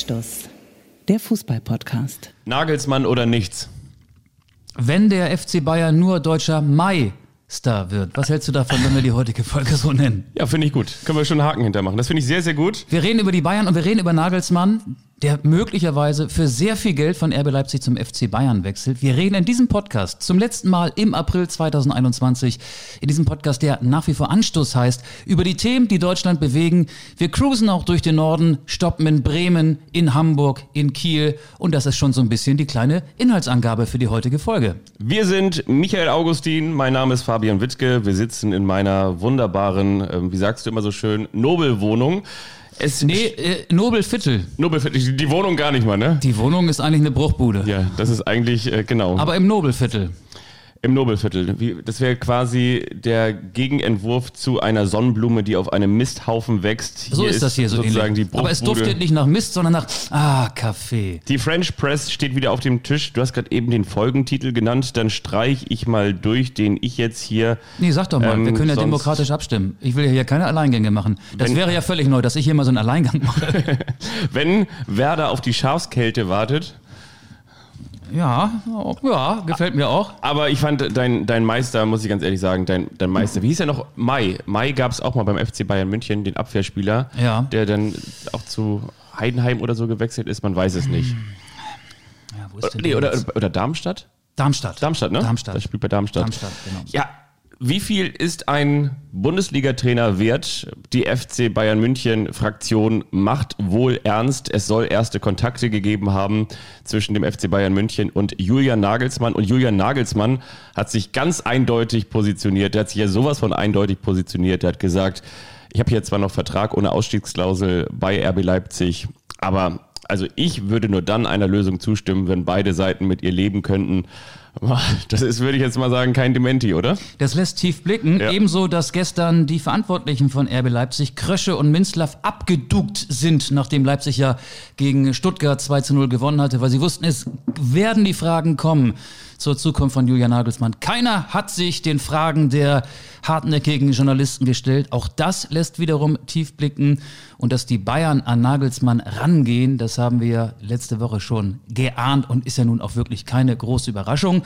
Anstoß, der Fußball-Podcast. Nagelsmann oder nichts? Wenn der FC Bayern nur deutscher Meister wird, was hältst du davon, wenn wir die heutige Folge so nennen? Ja, finde ich gut. Können wir schon einen Haken hintermachen. Das finde ich sehr, sehr gut. Wir reden über die Bayern und wir reden über Nagelsmann, der möglicherweise für sehr viel Geld von RB Leipzig zum FC Bayern wechselt. Wir reden in diesem Podcast zum letzten Mal im April 2021, in diesem Podcast, der nach wie vor Anstoß heißt, über die Themen, die Deutschland bewegen. Wir cruisen auch durch den Norden, stoppen in Bremen, in Hamburg, in Kiel und das ist schon so ein bisschen die kleine Inhaltsangabe für die heutige Folge. Wir sind Michael Augustin, mein Name ist Fabian Wittke. Wir sitzen in meiner wunderbaren, äh, wie sagst du immer so schön, Nobelwohnung. Es nee, äh, Nobelviertel. Nobelviertel, die Wohnung gar nicht mal, ne? Die Wohnung ist eigentlich eine Bruchbude. Ja, das ist eigentlich, äh, genau. Aber im Nobelviertel. Im Nobelviertel. Das wäre quasi der Gegenentwurf zu einer Sonnenblume, die auf einem Misthaufen wächst. So ist, das hier so sozusagen ähnlich. die Aber es duftet nicht nach Mist, sondern nach Ah, Kaffee. Die French Press steht wieder auf dem Tisch. Du hast gerade eben den Folgentitel genannt. Dann streich ich mal durch, den ich jetzt hier. Nee, sag doch mal, ähm, wir können ja demokratisch abstimmen. Ich will ja hier keine Alleingänge machen. Das Wenn- wäre ja völlig neu, dass ich hier mal so einen Alleingang mache. Wenn Werder auf die Schafskälte wartet. Ja, ja, gefällt mir auch. Aber ich fand dein, dein Meister, muss ich ganz ehrlich sagen, dein, dein Meister, wie hieß er noch? Mai. Mai gab es auch mal beim FC Bayern München, den Abwehrspieler, Ja. der dann auch zu Heidenheim oder so gewechselt ist. Man weiß es nicht. Ja, wo ist denn Nee, der oder, oder Darmstadt? Darmstadt. Darmstadt, ne? Darmstadt. Das spielt bei Darmstadt. Darmstadt, genau. Ja, wie viel ist ein Bundesliga-Trainer wert? Die FC Bayern München Fraktion macht wohl ernst. Es soll erste Kontakte gegeben haben zwischen dem FC Bayern München und Julian Nagelsmann. Und Julian Nagelsmann hat sich ganz eindeutig positioniert. Der hat sich ja sowas von eindeutig positioniert. Der hat gesagt, ich habe hier zwar noch Vertrag ohne Ausstiegsklausel bei RB Leipzig, aber also ich würde nur dann einer Lösung zustimmen, wenn beide Seiten mit ihr leben könnten. Das ist, würde ich jetzt mal sagen, kein Dementi, oder? Das lässt tief blicken. Ja. Ebenso, dass gestern die Verantwortlichen von RB Leipzig, Krösche und Minzlaff, abgeduckt sind, nachdem Leipzig ja gegen Stuttgart 2 zu 0 gewonnen hatte, weil sie wussten, es werden die Fragen kommen zur Zukunft von Julian Nagelsmann. Keiner hat sich den Fragen der hartnäckigen Journalisten gestellt. Auch das lässt wiederum tief blicken. Und dass die Bayern an Nagelsmann rangehen, das haben wir letzte Woche schon geahnt und ist ja nun auch wirklich keine große Überraschung.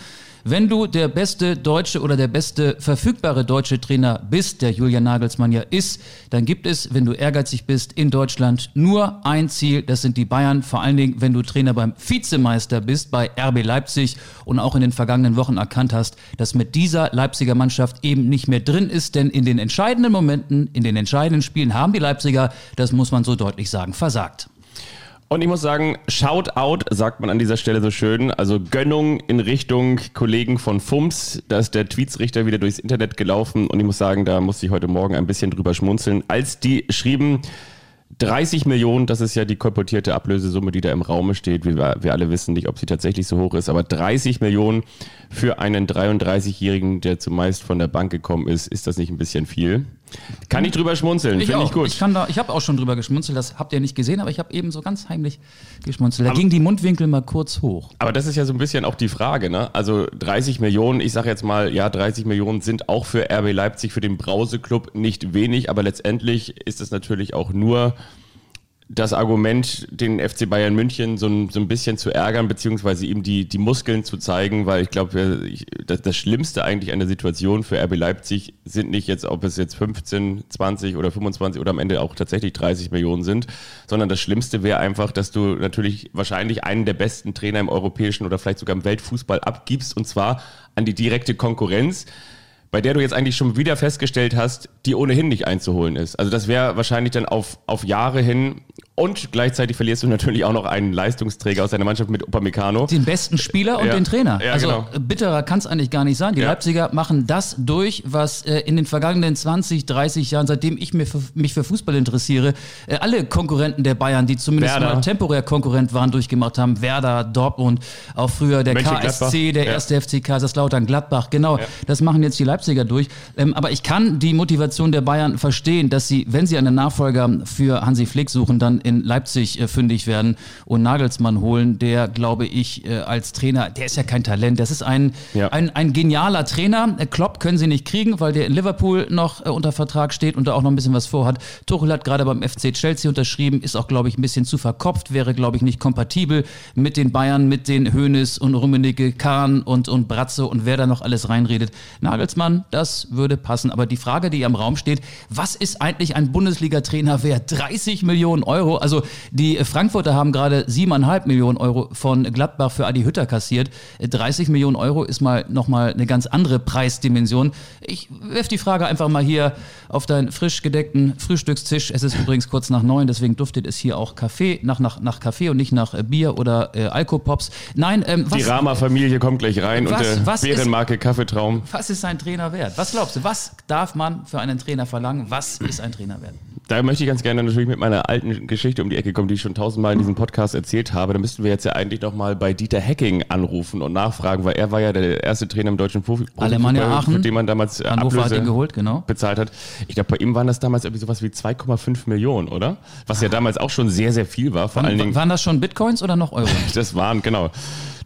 Wenn du der beste deutsche oder der beste verfügbare deutsche Trainer bist, der Julian Nagelsmann ja ist, dann gibt es, wenn du ehrgeizig bist, in Deutschland nur ein Ziel, das sind die Bayern. Vor allen Dingen, wenn du Trainer beim Vizemeister bist, bei RB Leipzig und auch in den vergangenen Wochen erkannt hast, dass mit dieser Leipziger Mannschaft eben nicht mehr drin ist, denn in den entscheidenden Momenten, in den entscheidenden Spielen haben die Leipziger, das muss man so deutlich sagen, versagt. Und ich muss sagen, Shout out, sagt man an dieser Stelle so schön. Also Gönnung in Richtung Kollegen von FUMS. Da ist der Tweetsrichter wieder durchs Internet gelaufen. Und ich muss sagen, da musste ich heute Morgen ein bisschen drüber schmunzeln, als die schrieben, 30 Millionen, das ist ja die kolportierte Ablösesumme, die da im Raume steht. Wir, wir alle wissen nicht, ob sie tatsächlich so hoch ist, aber 30 Millionen für einen 33-Jährigen, der zumeist von der Bank gekommen ist, ist das nicht ein bisschen viel? Kann ich drüber schmunzeln, Ich finde ich gut. Ich, kann da, ich habe auch schon drüber geschmunzelt, das habt ihr nicht gesehen, aber ich habe eben so ganz heimlich geschmunzelt. Da ging die Mundwinkel mal kurz hoch. Aber das ist ja so ein bisschen auch die Frage, ne? Also 30 Millionen, ich sage jetzt mal, ja, 30 Millionen sind auch für RB Leipzig, für den Brause-Club nicht wenig, aber letztendlich ist es natürlich auch nur das Argument, den FC Bayern München so ein, so ein bisschen zu ärgern, beziehungsweise ihm die, die Muskeln zu zeigen, weil ich glaube, ich- das, das Schlimmste eigentlich an der Situation für RB Leipzig sind nicht jetzt, ob es jetzt 15, 20 oder 25 oder am Ende auch tatsächlich 30 Millionen sind, sondern das Schlimmste wäre einfach, dass du natürlich wahrscheinlich einen der besten Trainer im europäischen oder vielleicht sogar im Weltfußball abgibst und zwar an die direkte Konkurrenz bei der du jetzt eigentlich schon wieder festgestellt hast, die ohnehin nicht einzuholen ist. Also das wäre wahrscheinlich dann auf, auf Jahre hin und gleichzeitig verlierst du natürlich auch noch einen Leistungsträger aus deiner Mannschaft mit Upamecano. Den besten Spieler und Ja. den Trainer. Ja, also genau. bitterer kann es eigentlich gar nicht sein. Die Ja. Leipziger machen das durch, was äh, in den vergangenen 20, 30 Jahren, seitdem ich mir für, mich für Fußball interessiere, äh, alle Konkurrenten der Bayern, die zumindest Werder. mal temporär Konkurrent waren, durchgemacht haben. Werder, Dortmund, auch früher der. KSC, der erste FC Kaiserslautern, Gladbach. Genau, das machen jetzt die Leipziger durch. Ähm, aber ich kann die Motivation der Bayern verstehen, dass sie, wenn sie einen Nachfolger für Hansi Flick suchen, dann in Leipzig äh, fündig werden und Nagelsmann holen, der, glaube ich, äh, als Trainer, der ist ja kein Talent, das ist ein, Ja. ein, ein genialer Trainer. Äh, Klopp können sie nicht kriegen, weil der in Liverpool noch äh, unter Vertrag steht und da auch noch ein bisschen was vorhat. Tuchel hat gerade beim FC Chelsea unterschrieben, ist auch, glaube ich, ein bisschen zu verkopft, wäre, glaube ich, nicht kompatibel mit den Bayern, mit den Hönes und Rummenigge, Kahn und, und Bratze und wer da noch alles reinredet. Nagelsmann, das würde passen. Aber die Frage, die im Raum steht, was ist eigentlich ein Bundesliga-Trainer wert? 30 Millionen Euro. Also die Frankfurter haben gerade 7,5 Millionen Euro von Gladbach für Adi Hütter kassiert. 30 Millionen Euro ist mal nochmal eine ganz andere Preisdimension. Ich werfe die Frage einfach mal hier auf deinen frisch gedeckten Frühstückstisch. Es ist übrigens kurz nach neun, deswegen duftet es hier auch Kaffee, nach, nach, nach Kaffee und nicht nach äh, Bier oder äh, Alkopops. Nein, ähm, Die was, Rama-Familie kommt gleich rein Was- und der was ist- Bärenmarke Kaffeetraum. was ist ein Trainer wert? Was glaubst du, was darf man für einen Trainer verlangen? Was ist ein Trainer wert? Da möchte ich ganz gerne natürlich mit meiner alten Geschichte um die Ecke kommen, die ich schon tausendmal in diesem Podcast erzählt habe. Da müssten wir jetzt ja eigentlich noch mal bei Dieter Hecking anrufen und nachfragen, weil er war ja der erste Trainer im deutschen Profi Alemannia Aachen. für den man damals Hannover hat ihn geholt, genau. bezahlt hat. Ich glaube, bei ihm waren das damals irgendwie sowas wie 2,5 Millionen, oder? Was ja damals auch schon sehr, sehr viel war. Vor allen Dingen, Waren das schon Bitcoins oder noch Euro? das waren, genau.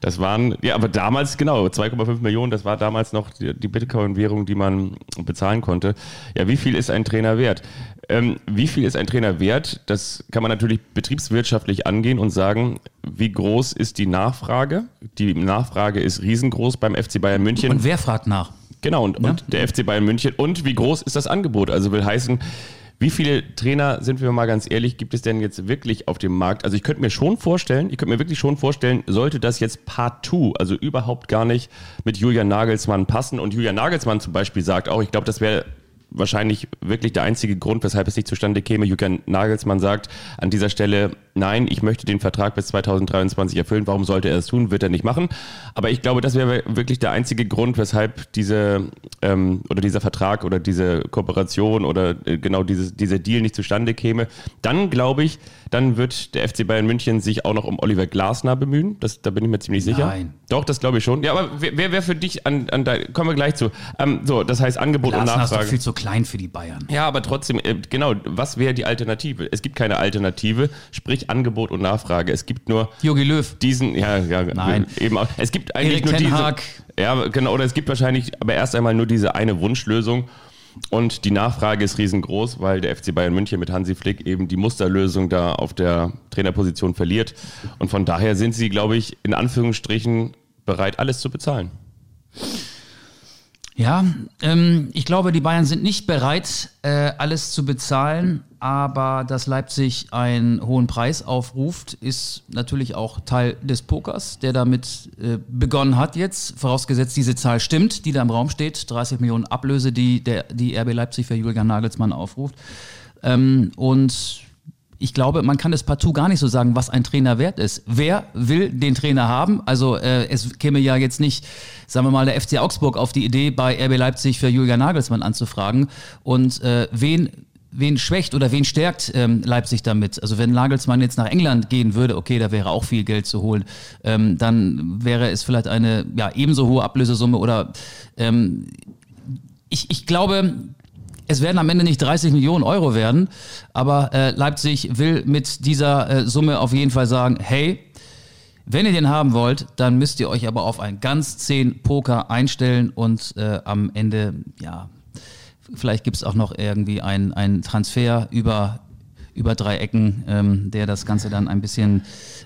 Das waren, ja, aber damals, genau, 2,5 Millionen, das war damals noch die, die Bitcoin-Währung, die man bezahlen konnte. Ja, wie viel ist ein Trainer wert? Ähm, wie viel ist ein Trainer wert? Das kann man natürlich betriebswirtschaftlich angehen und sagen, wie groß ist die Nachfrage? Die Nachfrage ist riesengroß beim FC Bayern München. Und wer fragt nach? Genau, und, und der FC Bayern München. Und wie groß ist das Angebot? Also will heißen, wie viele Trainer, sind wir mal ganz ehrlich, gibt es denn jetzt wirklich auf dem Markt? Also ich könnte mir schon vorstellen, ich könnte mir wirklich schon vorstellen, sollte das jetzt partout, also überhaupt gar nicht mit Julian Nagelsmann passen. Und Julian Nagelsmann zum Beispiel sagt auch, ich glaube, das wäre wahrscheinlich wirklich der einzige Grund, weshalb es nicht zustande käme. Julian Nagelsmann sagt an dieser Stelle, nein, ich möchte den Vertrag bis 2023 erfüllen. Warum sollte er das tun? Wird er nicht machen. Aber ich glaube, das wäre wirklich der einzige Grund, weshalb diese ähm, oder dieser Vertrag oder diese Kooperation oder äh, genau dieses, dieser Deal nicht zustande käme. Dann glaube ich, dann wird der FC Bayern München sich auch noch um Oliver Glasner bemühen. Das, da bin ich mir ziemlich sicher. Nein. Doch, das glaube ich schon. Ja, aber wer wäre für dich an, an da kommen wir gleich zu. Ähm, so, das heißt Angebot und Glasner ist doch Nachfrage. viel zu klein für die Bayern. Ja, aber trotzdem, äh, genau, was wäre die Alternative? Es gibt keine Alternative, sprich Angebot und Nachfrage. Es gibt nur Jogi Löw. diesen, ja, ja, Nein. eben auch. Es gibt eigentlich Erik nur Ten diese. Ja, genau, oder es gibt wahrscheinlich aber erst einmal nur diese eine Wunschlösung. Und die Nachfrage ist riesengroß, weil der FC Bayern München mit Hansi Flick eben die Musterlösung da auf der Trainerposition verliert. Und von daher sind sie, glaube ich, in Anführungsstrichen bereit, alles zu bezahlen. Ja, ähm, ich glaube, die Bayern sind nicht bereit, äh, alles zu bezahlen, aber dass Leipzig einen hohen Preis aufruft, ist natürlich auch Teil des Pokers, der damit äh, begonnen hat jetzt, vorausgesetzt diese Zahl stimmt, die da im Raum steht, 30 Millionen Ablöse, die der, die RB Leipzig für Julian Nagelsmann aufruft. Ähm, und ich glaube, man kann es partout gar nicht so sagen, was ein Trainer wert ist. Wer will den Trainer haben? Also äh, es käme ja jetzt nicht, sagen wir mal, der FC Augsburg auf die Idee, bei RB Leipzig für Julian Nagelsmann anzufragen. Und äh, wen wen schwächt oder wen stärkt ähm, Leipzig damit? Also wenn Nagelsmann jetzt nach England gehen würde, okay, da wäre auch viel Geld zu holen, ähm, dann wäre es vielleicht eine ja, ebenso hohe Ablösesumme oder ähm, ich, ich glaube, es werden am Ende nicht 30 Millionen Euro werden, aber äh, Leipzig will mit dieser äh, Summe auf jeden Fall sagen, hey, wenn ihr den haben wollt, dann müsst ihr euch aber auf ein ganz 10 Poker einstellen und äh, am Ende, ja, vielleicht gibt es auch noch irgendwie einen, einen Transfer über, über drei Ecken, ähm, der das Ganze dann ein bisschen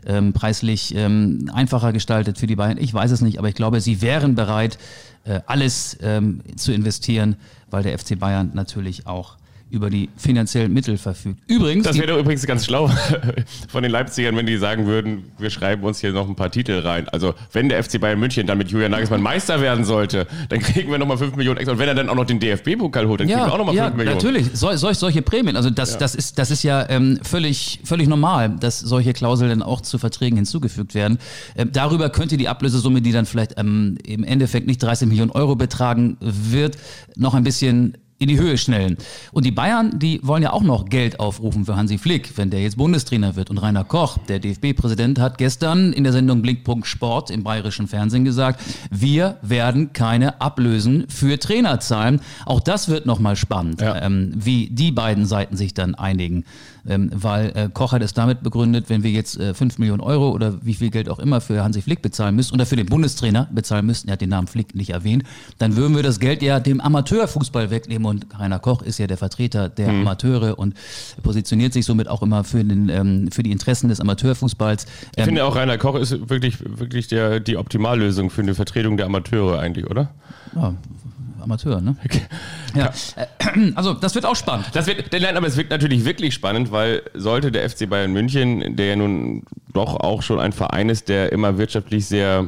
ähm, preislich ähm, einfacher gestaltet für die Bayern. Ich weiß es nicht, aber ich glaube, sie wären bereit, äh, alles ähm, zu investieren, weil der FC Bayern natürlich auch über die finanziellen Mittel verfügt. Übrigens, Das wäre doch übrigens ganz schlau von den Leipzigern, wenn die sagen würden, wir schreiben uns hier noch ein paar Titel rein. Also wenn der FC Bayern München dann mit Julian Nagelsmann Meister werden sollte, dann kriegen wir nochmal 5 Millionen extra. Und wenn er dann auch noch den DFB-Pokal holt, dann kriegen wir auch nochmal 5 ja, Millionen. natürlich. So, solch, solche Prämien. Also das, das, ist, das ist ja ähm, völlig, völlig normal, dass solche Klauseln dann auch zu Verträgen hinzugefügt werden. Ähm, darüber könnte die Ablösesumme, die dann vielleicht ähm, im Endeffekt nicht 30 Millionen Euro betragen wird, noch ein bisschen in die Höhe schnellen. Und die Bayern, die wollen ja auch noch Geld aufrufen für Hansi Flick, wenn der jetzt Bundestrainer wird. Und Rainer Koch, der DFB-Präsident, hat gestern in der Sendung Blickpunkt Sport im bayerischen Fernsehen gesagt, wir werden keine Ablösen für Trainer zahlen. Auch das wird nochmal spannend, ja. ähm, wie die beiden Seiten sich dann einigen. Ähm, weil äh, Koch hat es damit begründet, wenn wir jetzt äh, 5 Millionen Euro oder wie viel Geld auch immer für Hansi Flick bezahlen müssen oder für den Bundestrainer bezahlen müssten, er hat den Namen Flick nicht erwähnt, dann würden wir das Geld ja dem Amateurfußball wegnehmen und Rainer Koch ist ja der Vertreter der mhm. Amateure und positioniert sich somit auch immer für, den, ähm, für die Interessen des Amateurfußballs. Ich ähm, finde auch Rainer Koch ist wirklich, wirklich der, die Optimallösung für eine Vertretung der Amateure eigentlich, oder? Ja, Amateur, ne? Ja. Also, das wird auch spannend. Das wird, nein, aber es wird natürlich wirklich spannend, weil sollte der FC Bayern München, der ja nun doch auch schon ein Verein ist, der immer wirtschaftlich sehr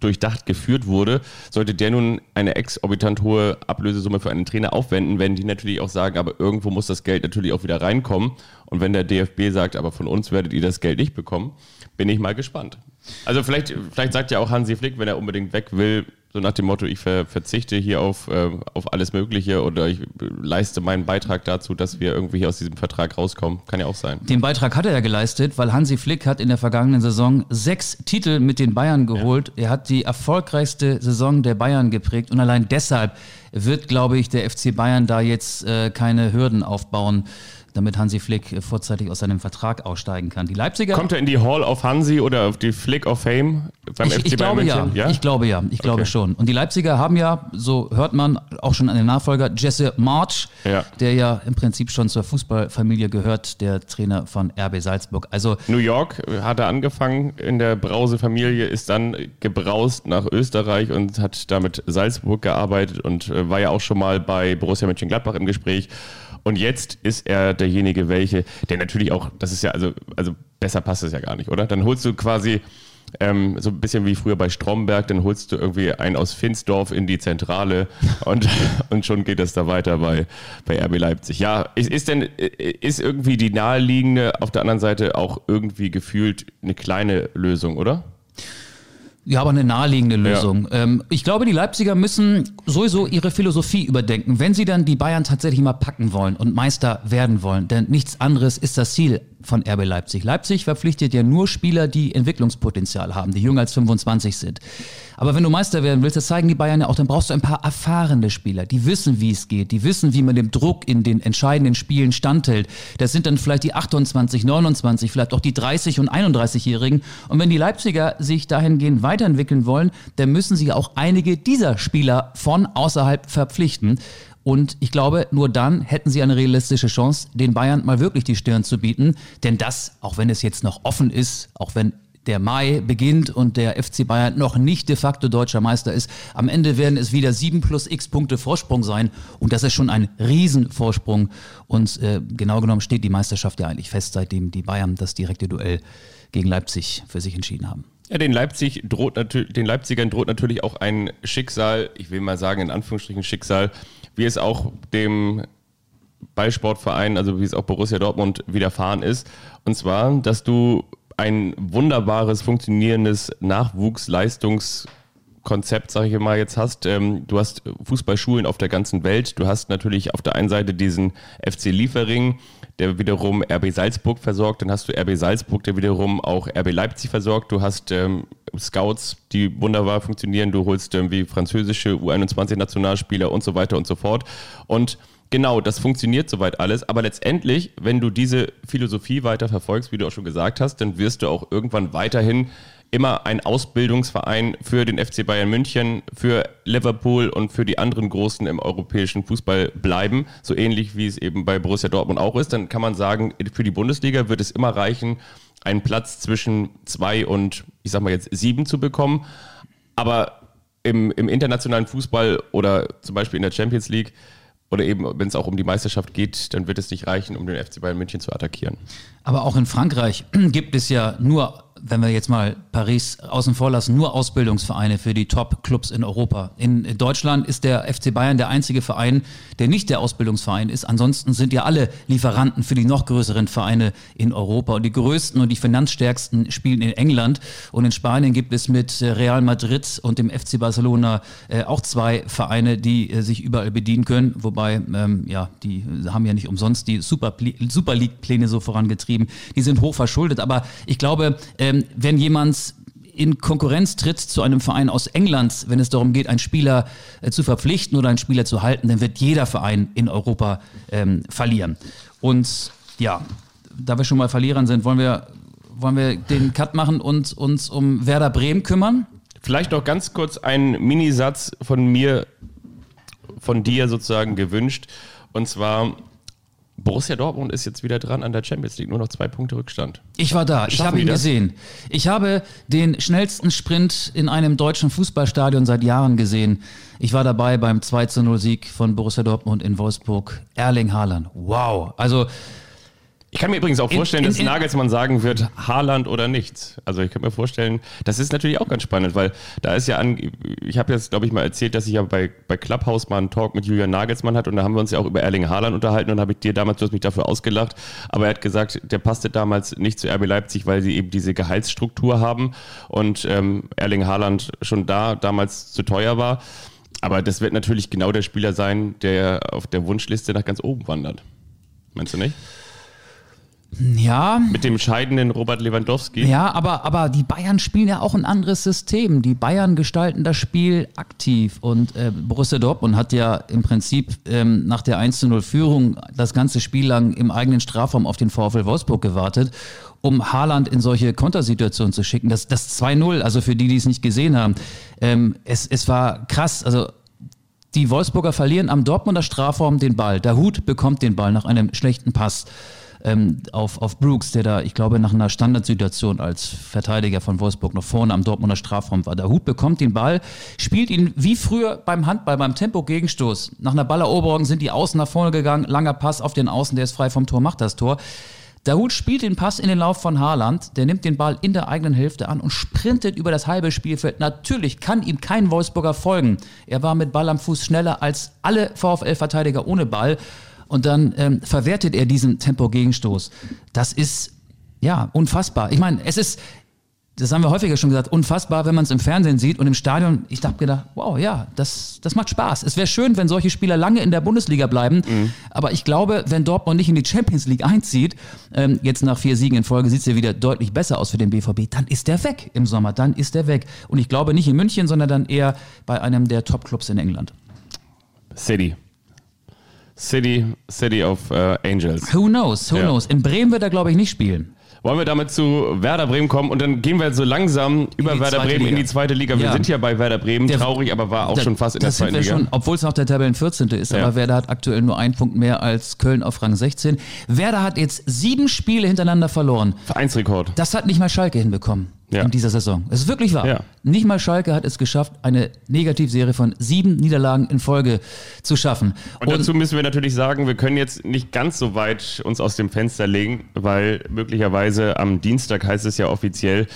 durchdacht geführt wurde, sollte der nun eine exorbitant hohe Ablösesumme für einen Trainer aufwenden, werden die natürlich auch sagen, aber irgendwo muss das Geld natürlich auch wieder reinkommen. Und wenn der DFB sagt, aber von uns werdet ihr das Geld nicht bekommen, bin ich mal gespannt. Also vielleicht, vielleicht sagt ja auch Hansi Flick, wenn er unbedingt weg will, so nach dem Motto, ich ver verzichte hier auf, äh, auf alles Mögliche oder ich leiste meinen Beitrag dazu, dass wir irgendwie aus diesem Vertrag rauskommen. Kann ja auch sein. Den Beitrag hat er ja geleistet, weil Hansi Flick hat in der vergangenen Saison sechs Titel mit den Bayern geholt. Ja. Er hat die erfolgreichste Saison der Bayern geprägt und allein deshalb wird, glaube ich, der FC Bayern da jetzt äh, keine Hürden aufbauen damit Hansi Flick vorzeitig aus seinem Vertrag aussteigen kann. Die Leipziger. Kommt er in die Hall of Hansi oder auf die Flick of Fame beim ich, FC ich glaube ja. ja. Ich glaube ja. Ich glaube schon. Und die Leipziger haben ja, so hört man auch schon an den Nachfolger, Jesse March, ja. der ja im Prinzip schon zur Fußballfamilie gehört, der Trainer von RB Salzburg. Also New York hat er angefangen in der Brause-Familie, ist dann gebraust nach Österreich und hat damit Salzburg gearbeitet und äh, war ja auch schon mal bei Borussia Mönchengladbach im Gespräch. Und jetzt ist er derjenige, welche, der natürlich auch, das ist ja, also, also besser passt es ja gar nicht, oder? Dann holst du quasi ähm, so ein bisschen wie früher bei Stromberg, dann holst du irgendwie einen aus Finsdorf in die Zentrale und, und schon geht es da weiter bei, bei RB Leipzig. Ja, ist, ist denn, ist irgendwie die naheliegende, auf der anderen Seite auch irgendwie gefühlt eine kleine Lösung, oder? Ja, aber eine naheliegende Lösung. Ja. Ähm, ich glaube, die Leipziger müssen sowieso ihre Philosophie überdenken, wenn sie dann die Bayern tatsächlich mal packen wollen und Meister werden wollen. Denn nichts anderes ist das Ziel von RB Leipzig. Leipzig verpflichtet ja nur Spieler, die Entwicklungspotenzial haben, die jünger als 25 sind. Aber wenn du Meister werden willst, das zeigen die Bayern ja auch, dann brauchst du ein paar erfahrene Spieler, die wissen, wie es geht, die wissen, wie man dem Druck in den entscheidenden Spielen standhält. Das sind dann vielleicht die 28, 29, vielleicht auch die 30 und 31-Jährigen. Und wenn die Leipziger sich dahingehend weiterentwickeln wollen, dann müssen sie auch einige dieser Spieler von außerhalb verpflichten. Und ich glaube, nur dann hätten sie eine realistische Chance, den Bayern mal wirklich die Stirn zu bieten. Denn das, auch wenn es jetzt noch offen ist, auch wenn der Mai beginnt und der FC Bayern noch nicht de facto deutscher Meister ist. Am Ende werden es wieder sieben plus x Punkte Vorsprung sein und das ist schon ein Riesenvorsprung. Und äh, genau genommen steht die Meisterschaft ja eigentlich fest, seitdem die Bayern das direkte Duell gegen Leipzig für sich entschieden haben. Ja, den, Leipzig droht den Leipzigern droht natürlich auch ein Schicksal, ich will mal sagen in Anführungsstrichen Schicksal, wie es auch dem Ballsportverein, also wie es auch Borussia Dortmund widerfahren ist. Und zwar, dass du ein wunderbares, funktionierendes Nachwuchsleistungskonzept, sage ich mal, jetzt hast. Ähm, du hast Fußballschulen auf der ganzen Welt. Du hast natürlich auf der einen Seite diesen FC Liefering, der wiederum RB Salzburg versorgt. Dann hast du RB Salzburg, der wiederum auch RB Leipzig versorgt. Du hast ähm, Scouts, die wunderbar funktionieren. Du holst irgendwie französische U21-Nationalspieler und so weiter und so fort. Und genau, das funktioniert soweit alles. Aber letztendlich, wenn du diese Philosophie weiter verfolgst, wie du auch schon gesagt hast, dann wirst du auch irgendwann weiterhin immer ein Ausbildungsverein für den FC Bayern München, für Liverpool und für die anderen Großen im europäischen Fußball bleiben. So ähnlich wie es eben bei Borussia Dortmund auch ist. Dann kann man sagen, für die Bundesliga wird es immer reichen, einen Platz zwischen zwei und, ich sag mal jetzt, sieben zu bekommen. Aber im, im internationalen Fußball oder zum Beispiel in der Champions League oder eben, wenn es auch um die Meisterschaft geht, dann wird es nicht reichen, um den FC Bayern München zu attackieren. Aber auch in Frankreich gibt es ja nur wenn wir jetzt mal Paris außen vor lassen, nur Ausbildungsvereine für die Top-Clubs in Europa. In Deutschland ist der FC Bayern der einzige Verein, der nicht der Ausbildungsverein ist. Ansonsten sind ja alle Lieferanten für die noch größeren Vereine in Europa. Und die größten und die finanzstärksten spielen in England. Und in Spanien gibt es mit Real Madrid und dem FC Barcelona äh, auch zwei Vereine, die äh, sich überall bedienen können. Wobei, ähm, ja, die haben ja nicht umsonst die Super, League-Pläne so vorangetrieben. Die sind hoch verschuldet. Aber ich glaube, ähm, wenn jemand in Konkurrenz tritt zu einem Verein aus England, wenn es darum geht, einen Spieler äh, zu verpflichten oder einen Spieler zu halten, dann wird jeder Verein in Europa ähm, verlieren. Und ja, da wir schon mal Verlierern sind, wollen wir, wollen wir den Cut machen und uns um Werder Bremen kümmern? Vielleicht noch ganz kurz ein Minisatz von mir, von dir sozusagen gewünscht. Und zwar, Borussia Dortmund ist jetzt wieder dran an der Champions League, nur noch zwei Punkte Rückstand. Ich war da, ich habe ihn das? gesehen. Ich habe den schnellsten Sprint in einem deutschen Fußballstadion seit Jahren gesehen. Ich war dabei beim 2 0 Sieg von Borussia Dortmund in Wolfsburg. Erling Haaland. Wow. Also ich kann mir übrigens auch vorstellen, in, in, dass Nagelsmann sagen wird, Haaland oder nichts. Also ich kann mir vorstellen, das ist natürlich auch ganz spannend, weil da ist ja an, ich habe jetzt, glaube ich, mal erzählt, dass ich ja bei, bei Clubhouse mal einen Talk mit Julian Nagelsmann hatte und da haben wir uns ja auch über Erling Haaland unterhalten und habe ich dir damals, du hast mich dafür ausgelacht, aber er hat gesagt, der passte damals nicht zu RB Leipzig, weil sie eben diese Gehaltsstruktur haben und ähm, Erling Haaland schon da damals zu teuer war. Aber das wird natürlich genau der Spieler sein, der auf der Wunschliste nach ganz oben wandert. Meinst du nicht? Ja. Mit dem scheidenden Robert Lewandowski. Ja, aber, aber die Bayern spielen ja auch ein anderes System. Die Bayern gestalten das Spiel aktiv. Und äh, Borussia Dortmund hat ja im Prinzip ähm, nach der 1-0-Führung das ganze Spiel lang im eigenen Strafraum auf den VfL Wolfsburg gewartet um Haaland in solche Kontersituationen zu schicken. Das, das 2-0, also für die, die es nicht gesehen haben, ähm, es, es war krass. Also die Wolfsburger verlieren am Dortmunder Strafraum den Ball. Der Hut bekommt den Ball nach einem schlechten Pass ähm, auf, auf Brooks, der da, ich glaube, nach einer Standardsituation als Verteidiger von Wolfsburg noch vorne am Dortmunder Strafraum war. Der Hut bekommt den Ball, spielt ihn wie früher beim Handball, beim Tempo-Gegenstoß. Nach einer Balleroberung sind die Außen nach vorne gegangen, langer Pass auf den Außen, der ist frei vom Tor, macht das Tor. Der Hut spielt den Pass in den Lauf von Haaland, der nimmt den Ball in der eigenen Hälfte an und sprintet über das halbe Spielfeld. Natürlich kann ihm kein Wolfsburger folgen. Er war mit Ball am Fuß schneller als alle VfL-Verteidiger ohne Ball und dann ähm, verwertet er diesen Tempo-Gegenstoß. Das ist ja unfassbar. Ich meine, es ist, das haben wir häufiger schon gesagt, unfassbar, wenn man es im Fernsehen sieht und im Stadion. Ich habe gedacht, wow, ja, das, das macht Spaß. Es wäre schön, wenn solche Spieler lange in der Bundesliga bleiben. Mhm. Aber ich glaube, wenn Dortmund nicht in die Champions League einzieht, ähm, jetzt nach vier Siegen in Folge sieht es ja wieder deutlich besser aus für den BVB, dann ist der weg im Sommer. Dann ist der weg. Und ich glaube nicht in München, sondern dann eher bei einem der Top-Clubs in England. City. City, City of uh, Angels. Who knows, who ja. knows. In Bremen wird er, glaube ich, nicht spielen. Wollen wir damit zu Werder Bremen kommen und dann gehen wir so langsam über Werder Bremen Liga. in die zweite Liga. Wir ja. sind ja bei Werder Bremen, der, traurig, aber war auch da, schon fast in der zweiten Liga. Schon, obwohl es noch der Tabellen 14. ist, ja. aber Werder hat aktuell nur einen Punkt mehr als Köln auf Rang 16. Werder hat jetzt sieben Spiele hintereinander verloren. Vereinsrekord. Das hat nicht mal Schalke hinbekommen ja. in dieser Saison. Es ist wirklich wahr. Ja. Nicht mal Schalke hat es geschafft, eine Negativserie von sieben Niederlagen in Folge zu schaffen. Und, Und dazu müssen wir natürlich sagen, wir können jetzt nicht ganz so weit uns aus dem Fenster legen, weil möglicherweise am Dienstag heißt es ja offiziell,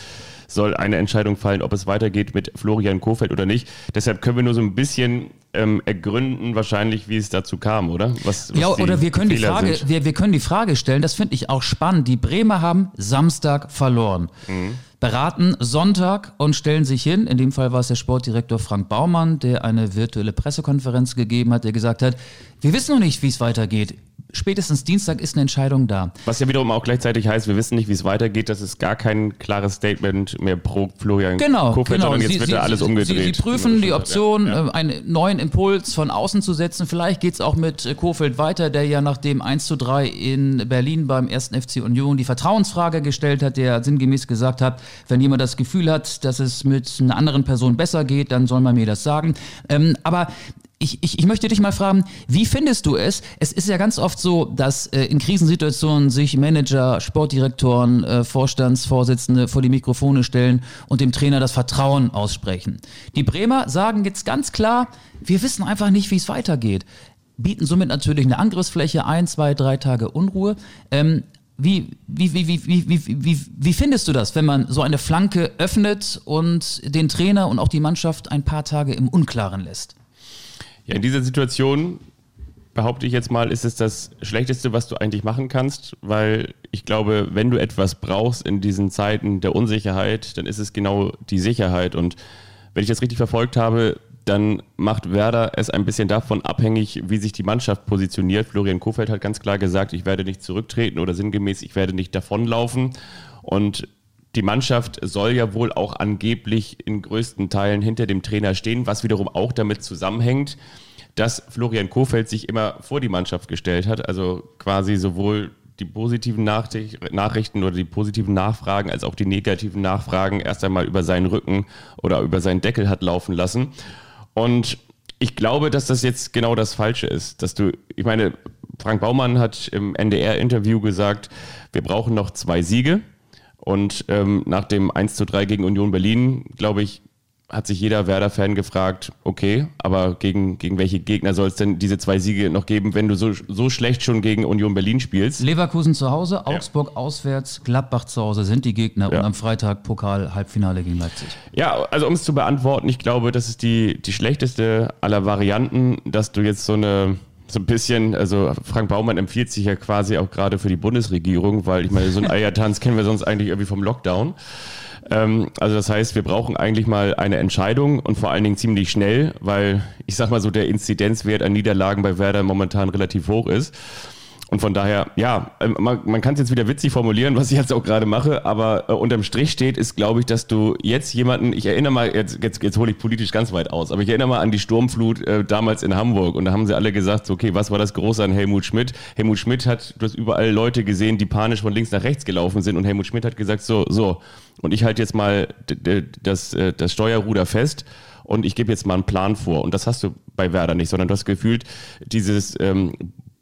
soll eine Entscheidung fallen, ob es weitergeht mit Florian Kofeld oder nicht. Deshalb können wir nur so ein bisschen ähm, ergründen, wahrscheinlich, wie es dazu kam, oder? Was, was ja, oder wir können, die Frage, wir, wir können die Frage stellen, das finde ich auch spannend. Die Bremer haben Samstag verloren. Mhm beraten Sonntag und stellen sich hin. In dem Fall war es der Sportdirektor Frank Baumann, der eine virtuelle Pressekonferenz gegeben hat, der gesagt hat, wir wissen noch nicht, wie es weitergeht spätestens Dienstag ist eine Entscheidung da. Was ja wiederum auch gleichzeitig heißt, wir wissen nicht, wie es weitergeht. Das ist gar kein klares Statement mehr pro Florian genau, Kofeld, genau. jetzt Sie, wird Sie, alles umgedreht. Sie, Sie prüfen die Option, ja. Äh, einen neuen Impuls von außen zu setzen. Vielleicht geht es auch mit äh, Kofeld weiter, der ja nach dem 1 zu 3 in Berlin beim ersten FC Union die Vertrauensfrage gestellt hat, der sinngemäß gesagt hat, wenn jemand das Gefühl hat, dass es mit einer anderen Person besser geht, dann soll man mir das sagen. Ähm, aber ich, ich, ich möchte dich mal fragen, wie findest du es? Es ist ja ganz oft so, dass äh, in Krisensituationen sich Manager, Sportdirektoren, äh, Vorstandsvorsitzende vor die Mikrofone stellen und dem Trainer das Vertrauen aussprechen. Die Bremer sagen jetzt ganz klar, wir wissen einfach nicht, wie es weitergeht. Bieten somit natürlich eine Angriffsfläche, ein, zwei, drei Tage Unruhe. Ähm, Wie, wie, wie, wie, wie, wie, wie, wie findest du das, wenn man so eine Flanke öffnet und den Trainer und auch die Mannschaft ein paar Tage im Unklaren lässt? Ja, in dieser Situation behaupte ich jetzt mal, ist es das Schlechteste, was du eigentlich machen kannst, weil ich glaube, wenn du etwas brauchst in diesen Zeiten der Unsicherheit, dann ist es genau die Sicherheit. Und wenn ich das richtig verfolgt habe, dann macht Werder es ein bisschen davon abhängig, wie sich die Mannschaft positioniert. Florian Kofeld hat ganz klar gesagt, ich werde nicht zurücktreten oder sinngemäß, ich werde nicht davonlaufen. Und die Mannschaft soll ja wohl auch angeblich in größten Teilen hinter dem Trainer stehen, was wiederum auch damit zusammenhängt, dass Florian Kofeld sich immer vor die Mannschaft gestellt hat, also quasi sowohl die positiven Nachrichten oder die positiven Nachfragen als auch die negativen Nachfragen erst einmal über seinen Rücken oder über seinen Deckel hat laufen lassen. Und ich glaube, dass das jetzt genau das Falsche ist, dass du, ich meine, Frank Baumann hat im NDR-Interview gesagt, wir brauchen noch zwei Siege. Und ähm, nach dem 1 zu 3 gegen Union Berlin, glaube ich, hat sich jeder Werder-Fan gefragt, okay, aber gegen, gegen welche Gegner soll es denn diese zwei Siege noch geben, wenn du so, so schlecht schon gegen Union Berlin spielst? Leverkusen zu Hause, Augsburg ja. auswärts, Gladbach zu Hause sind die Gegner ja. und am Freitag Pokal Halbfinale gegen Leipzig. Ja, also um es zu beantworten, ich glaube, das ist die, die schlechteste aller Varianten, dass du jetzt so eine so ein bisschen, also Frank Baumann empfiehlt sich ja quasi auch gerade für die Bundesregierung, weil ich meine, so ein Eiertanz kennen wir sonst eigentlich irgendwie vom Lockdown. Ähm, also das heißt, wir brauchen eigentlich mal eine Entscheidung und vor allen Dingen ziemlich schnell, weil ich sag mal so, der Inzidenzwert an Niederlagen bei Werder momentan relativ hoch ist. Und von daher, ja, ähm, man, man kann es jetzt wieder witzig formulieren, was ich jetzt auch gerade mache, aber äh, unterm Strich steht, ist, glaube ich, dass du jetzt jemanden, ich erinnere mal, jetzt, jetzt, jetzt hole ich politisch ganz weit aus, aber ich erinnere mal an die Sturmflut äh, damals in Hamburg und da haben sie alle gesagt, okay, was war das Große an Helmut Schmidt? Helmut Schmidt hat, du hast überall Leute gesehen, die panisch von links nach rechts gelaufen sind und Helmut Schmidt hat gesagt, so, so, und ich halte jetzt mal das, äh, das Steuerruder fest und ich gebe jetzt mal einen Plan vor. Und das hast du bei Werder nicht, sondern du hast gefühlt dieses ähm,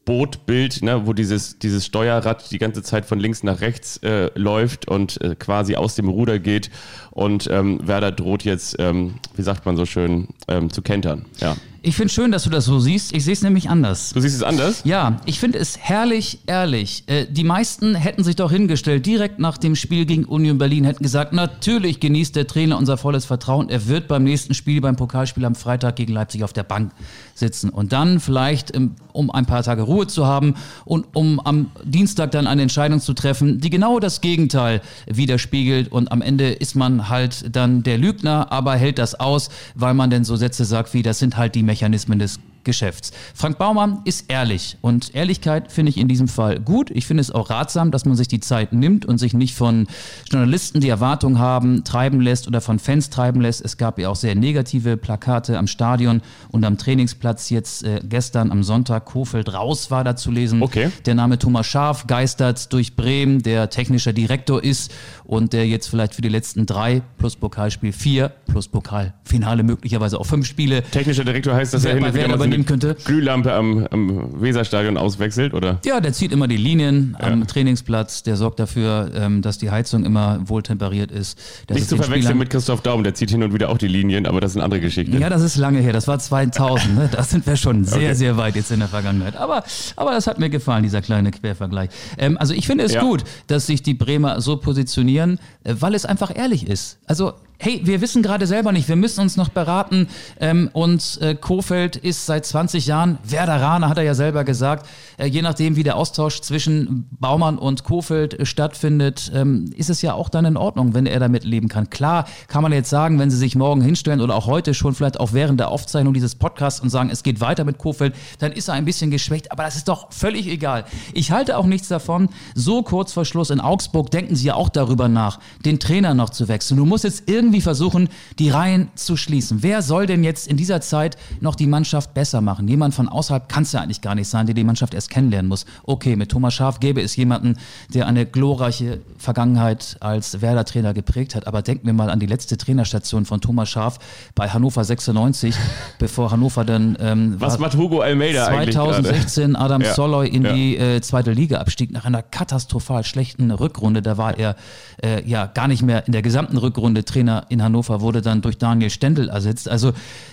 Bootbild, ne, wo dieses, dieses Steuerrad die ganze Zeit von links nach rechts äh, läuft und äh, quasi aus dem Ruder geht. Und ähm, Werder droht jetzt, ähm, wie sagt man so schön, ähm, zu kentern. Ja. Ich finde schön, dass du das so siehst. Ich sehe es nämlich anders. Du siehst es anders? Ja, ich finde es herrlich ehrlich. Äh, die meisten hätten sich doch hingestellt, direkt nach dem Spiel gegen Union Berlin, hätten gesagt, natürlich genießt der Trainer unser volles Vertrauen. Er wird beim nächsten Spiel, beim Pokalspiel am Freitag gegen Leipzig auf der Bank sitzen. Und dann vielleicht, um ein paar Tage Ruhe zu haben und um am Dienstag dann eine Entscheidung zu treffen, die genau das Gegenteil widerspiegelt. Und am Ende ist man halt dann der Lügner, aber hält das aus, weil man denn so Sätze sagt wie, das sind halt die Mechanismen des Geschäfts. Frank Baumann ist ehrlich und Ehrlichkeit finde ich in diesem Fall gut. Ich finde es auch ratsam, dass man sich die Zeit nimmt und sich nicht von Journalisten, die Erwartungen haben, treiben lässt oder von Fans treiben lässt. Es gab ja auch sehr negative Plakate am Stadion und am Trainingsplatz jetzt äh, gestern am Sonntag. Kofeld raus war da zu lesen. Okay. Der Name Thomas Scharf geistert durch Bremen, der technischer Direktor ist und der jetzt vielleicht für die letzten drei plus Pokalspiel vier plus Pokalfinale möglicherweise auch fünf Spiele. Technischer Direktor heißt, dass er hin und wieder übernehmen könnte. Glühlampe am, am Weserstadion auswechselt, oder? Ja, der zieht immer die Linien ja. am Trainingsplatz, der sorgt dafür, ähm, dass die Heizung immer wohltemperiert ist. Nicht zu verwechseln Spielern mit Christoph Daum, der zieht hin und wieder auch die Linien, aber das sind andere Geschichten. Ja, das ist lange her, das war 2000, ne? da sind wir schon sehr, okay. sehr weit jetzt in der Vergangenheit. Aber, aber das hat mir gefallen, dieser kleine Quervergleich. Ähm, also ich finde es ja. gut, dass sich die Bremer so positionieren, äh, weil es einfach ehrlich ist. Also hey, wir wissen gerade selber nicht, wir müssen uns noch beraten. Ähm, und äh, Kofeld ist seit 20 Jahren Werderaner, hat er ja selber gesagt. Äh, je nachdem, wie der Austausch zwischen Baumann und Kofeld äh, stattfindet, ähm, ist es ja auch dann in Ordnung, wenn er damit leben kann. Klar kann man jetzt sagen, wenn sie sich morgen hinstellen oder auch heute schon vielleicht auch während der Aufzeichnung dieses Podcasts und sagen, es geht weiter mit Kofeld, dann ist er ein bisschen geschwächt. Aber das ist doch völlig egal. Ich halte auch nichts davon. So kurz vor Schluss in Augsburg denken sie ja auch darüber nach, den Trainer noch zu wechseln. Du musst jetzt irgendwie irgendwie versuchen, die Reihen zu schließen. Wer soll denn jetzt in dieser Zeit noch die Mannschaft besser machen? Jemand von außerhalb kann es ja eigentlich gar nicht sein, der die Mannschaft erst kennenlernen muss. Okay, mit Thomas Schaf gäbe es jemanden, der eine glorreiche Vergangenheit als Werder-Trainer geprägt hat. Aber denken wir mal an die letzte Trainerstation von Thomas Schaf bei Hannover 96, bevor Hannover dann ähm, Was macht Hugo Almeida 2016 Adam ja, Soloy in ja. die äh, zweite Liga abstieg nach einer katastrophal schlechten Rückrunde. Da war er äh, ja gar nicht mehr in der gesamten Rückrunde Trainer Trainer in Hannover wurde dann durch Daniel Stendel ersetzt. Also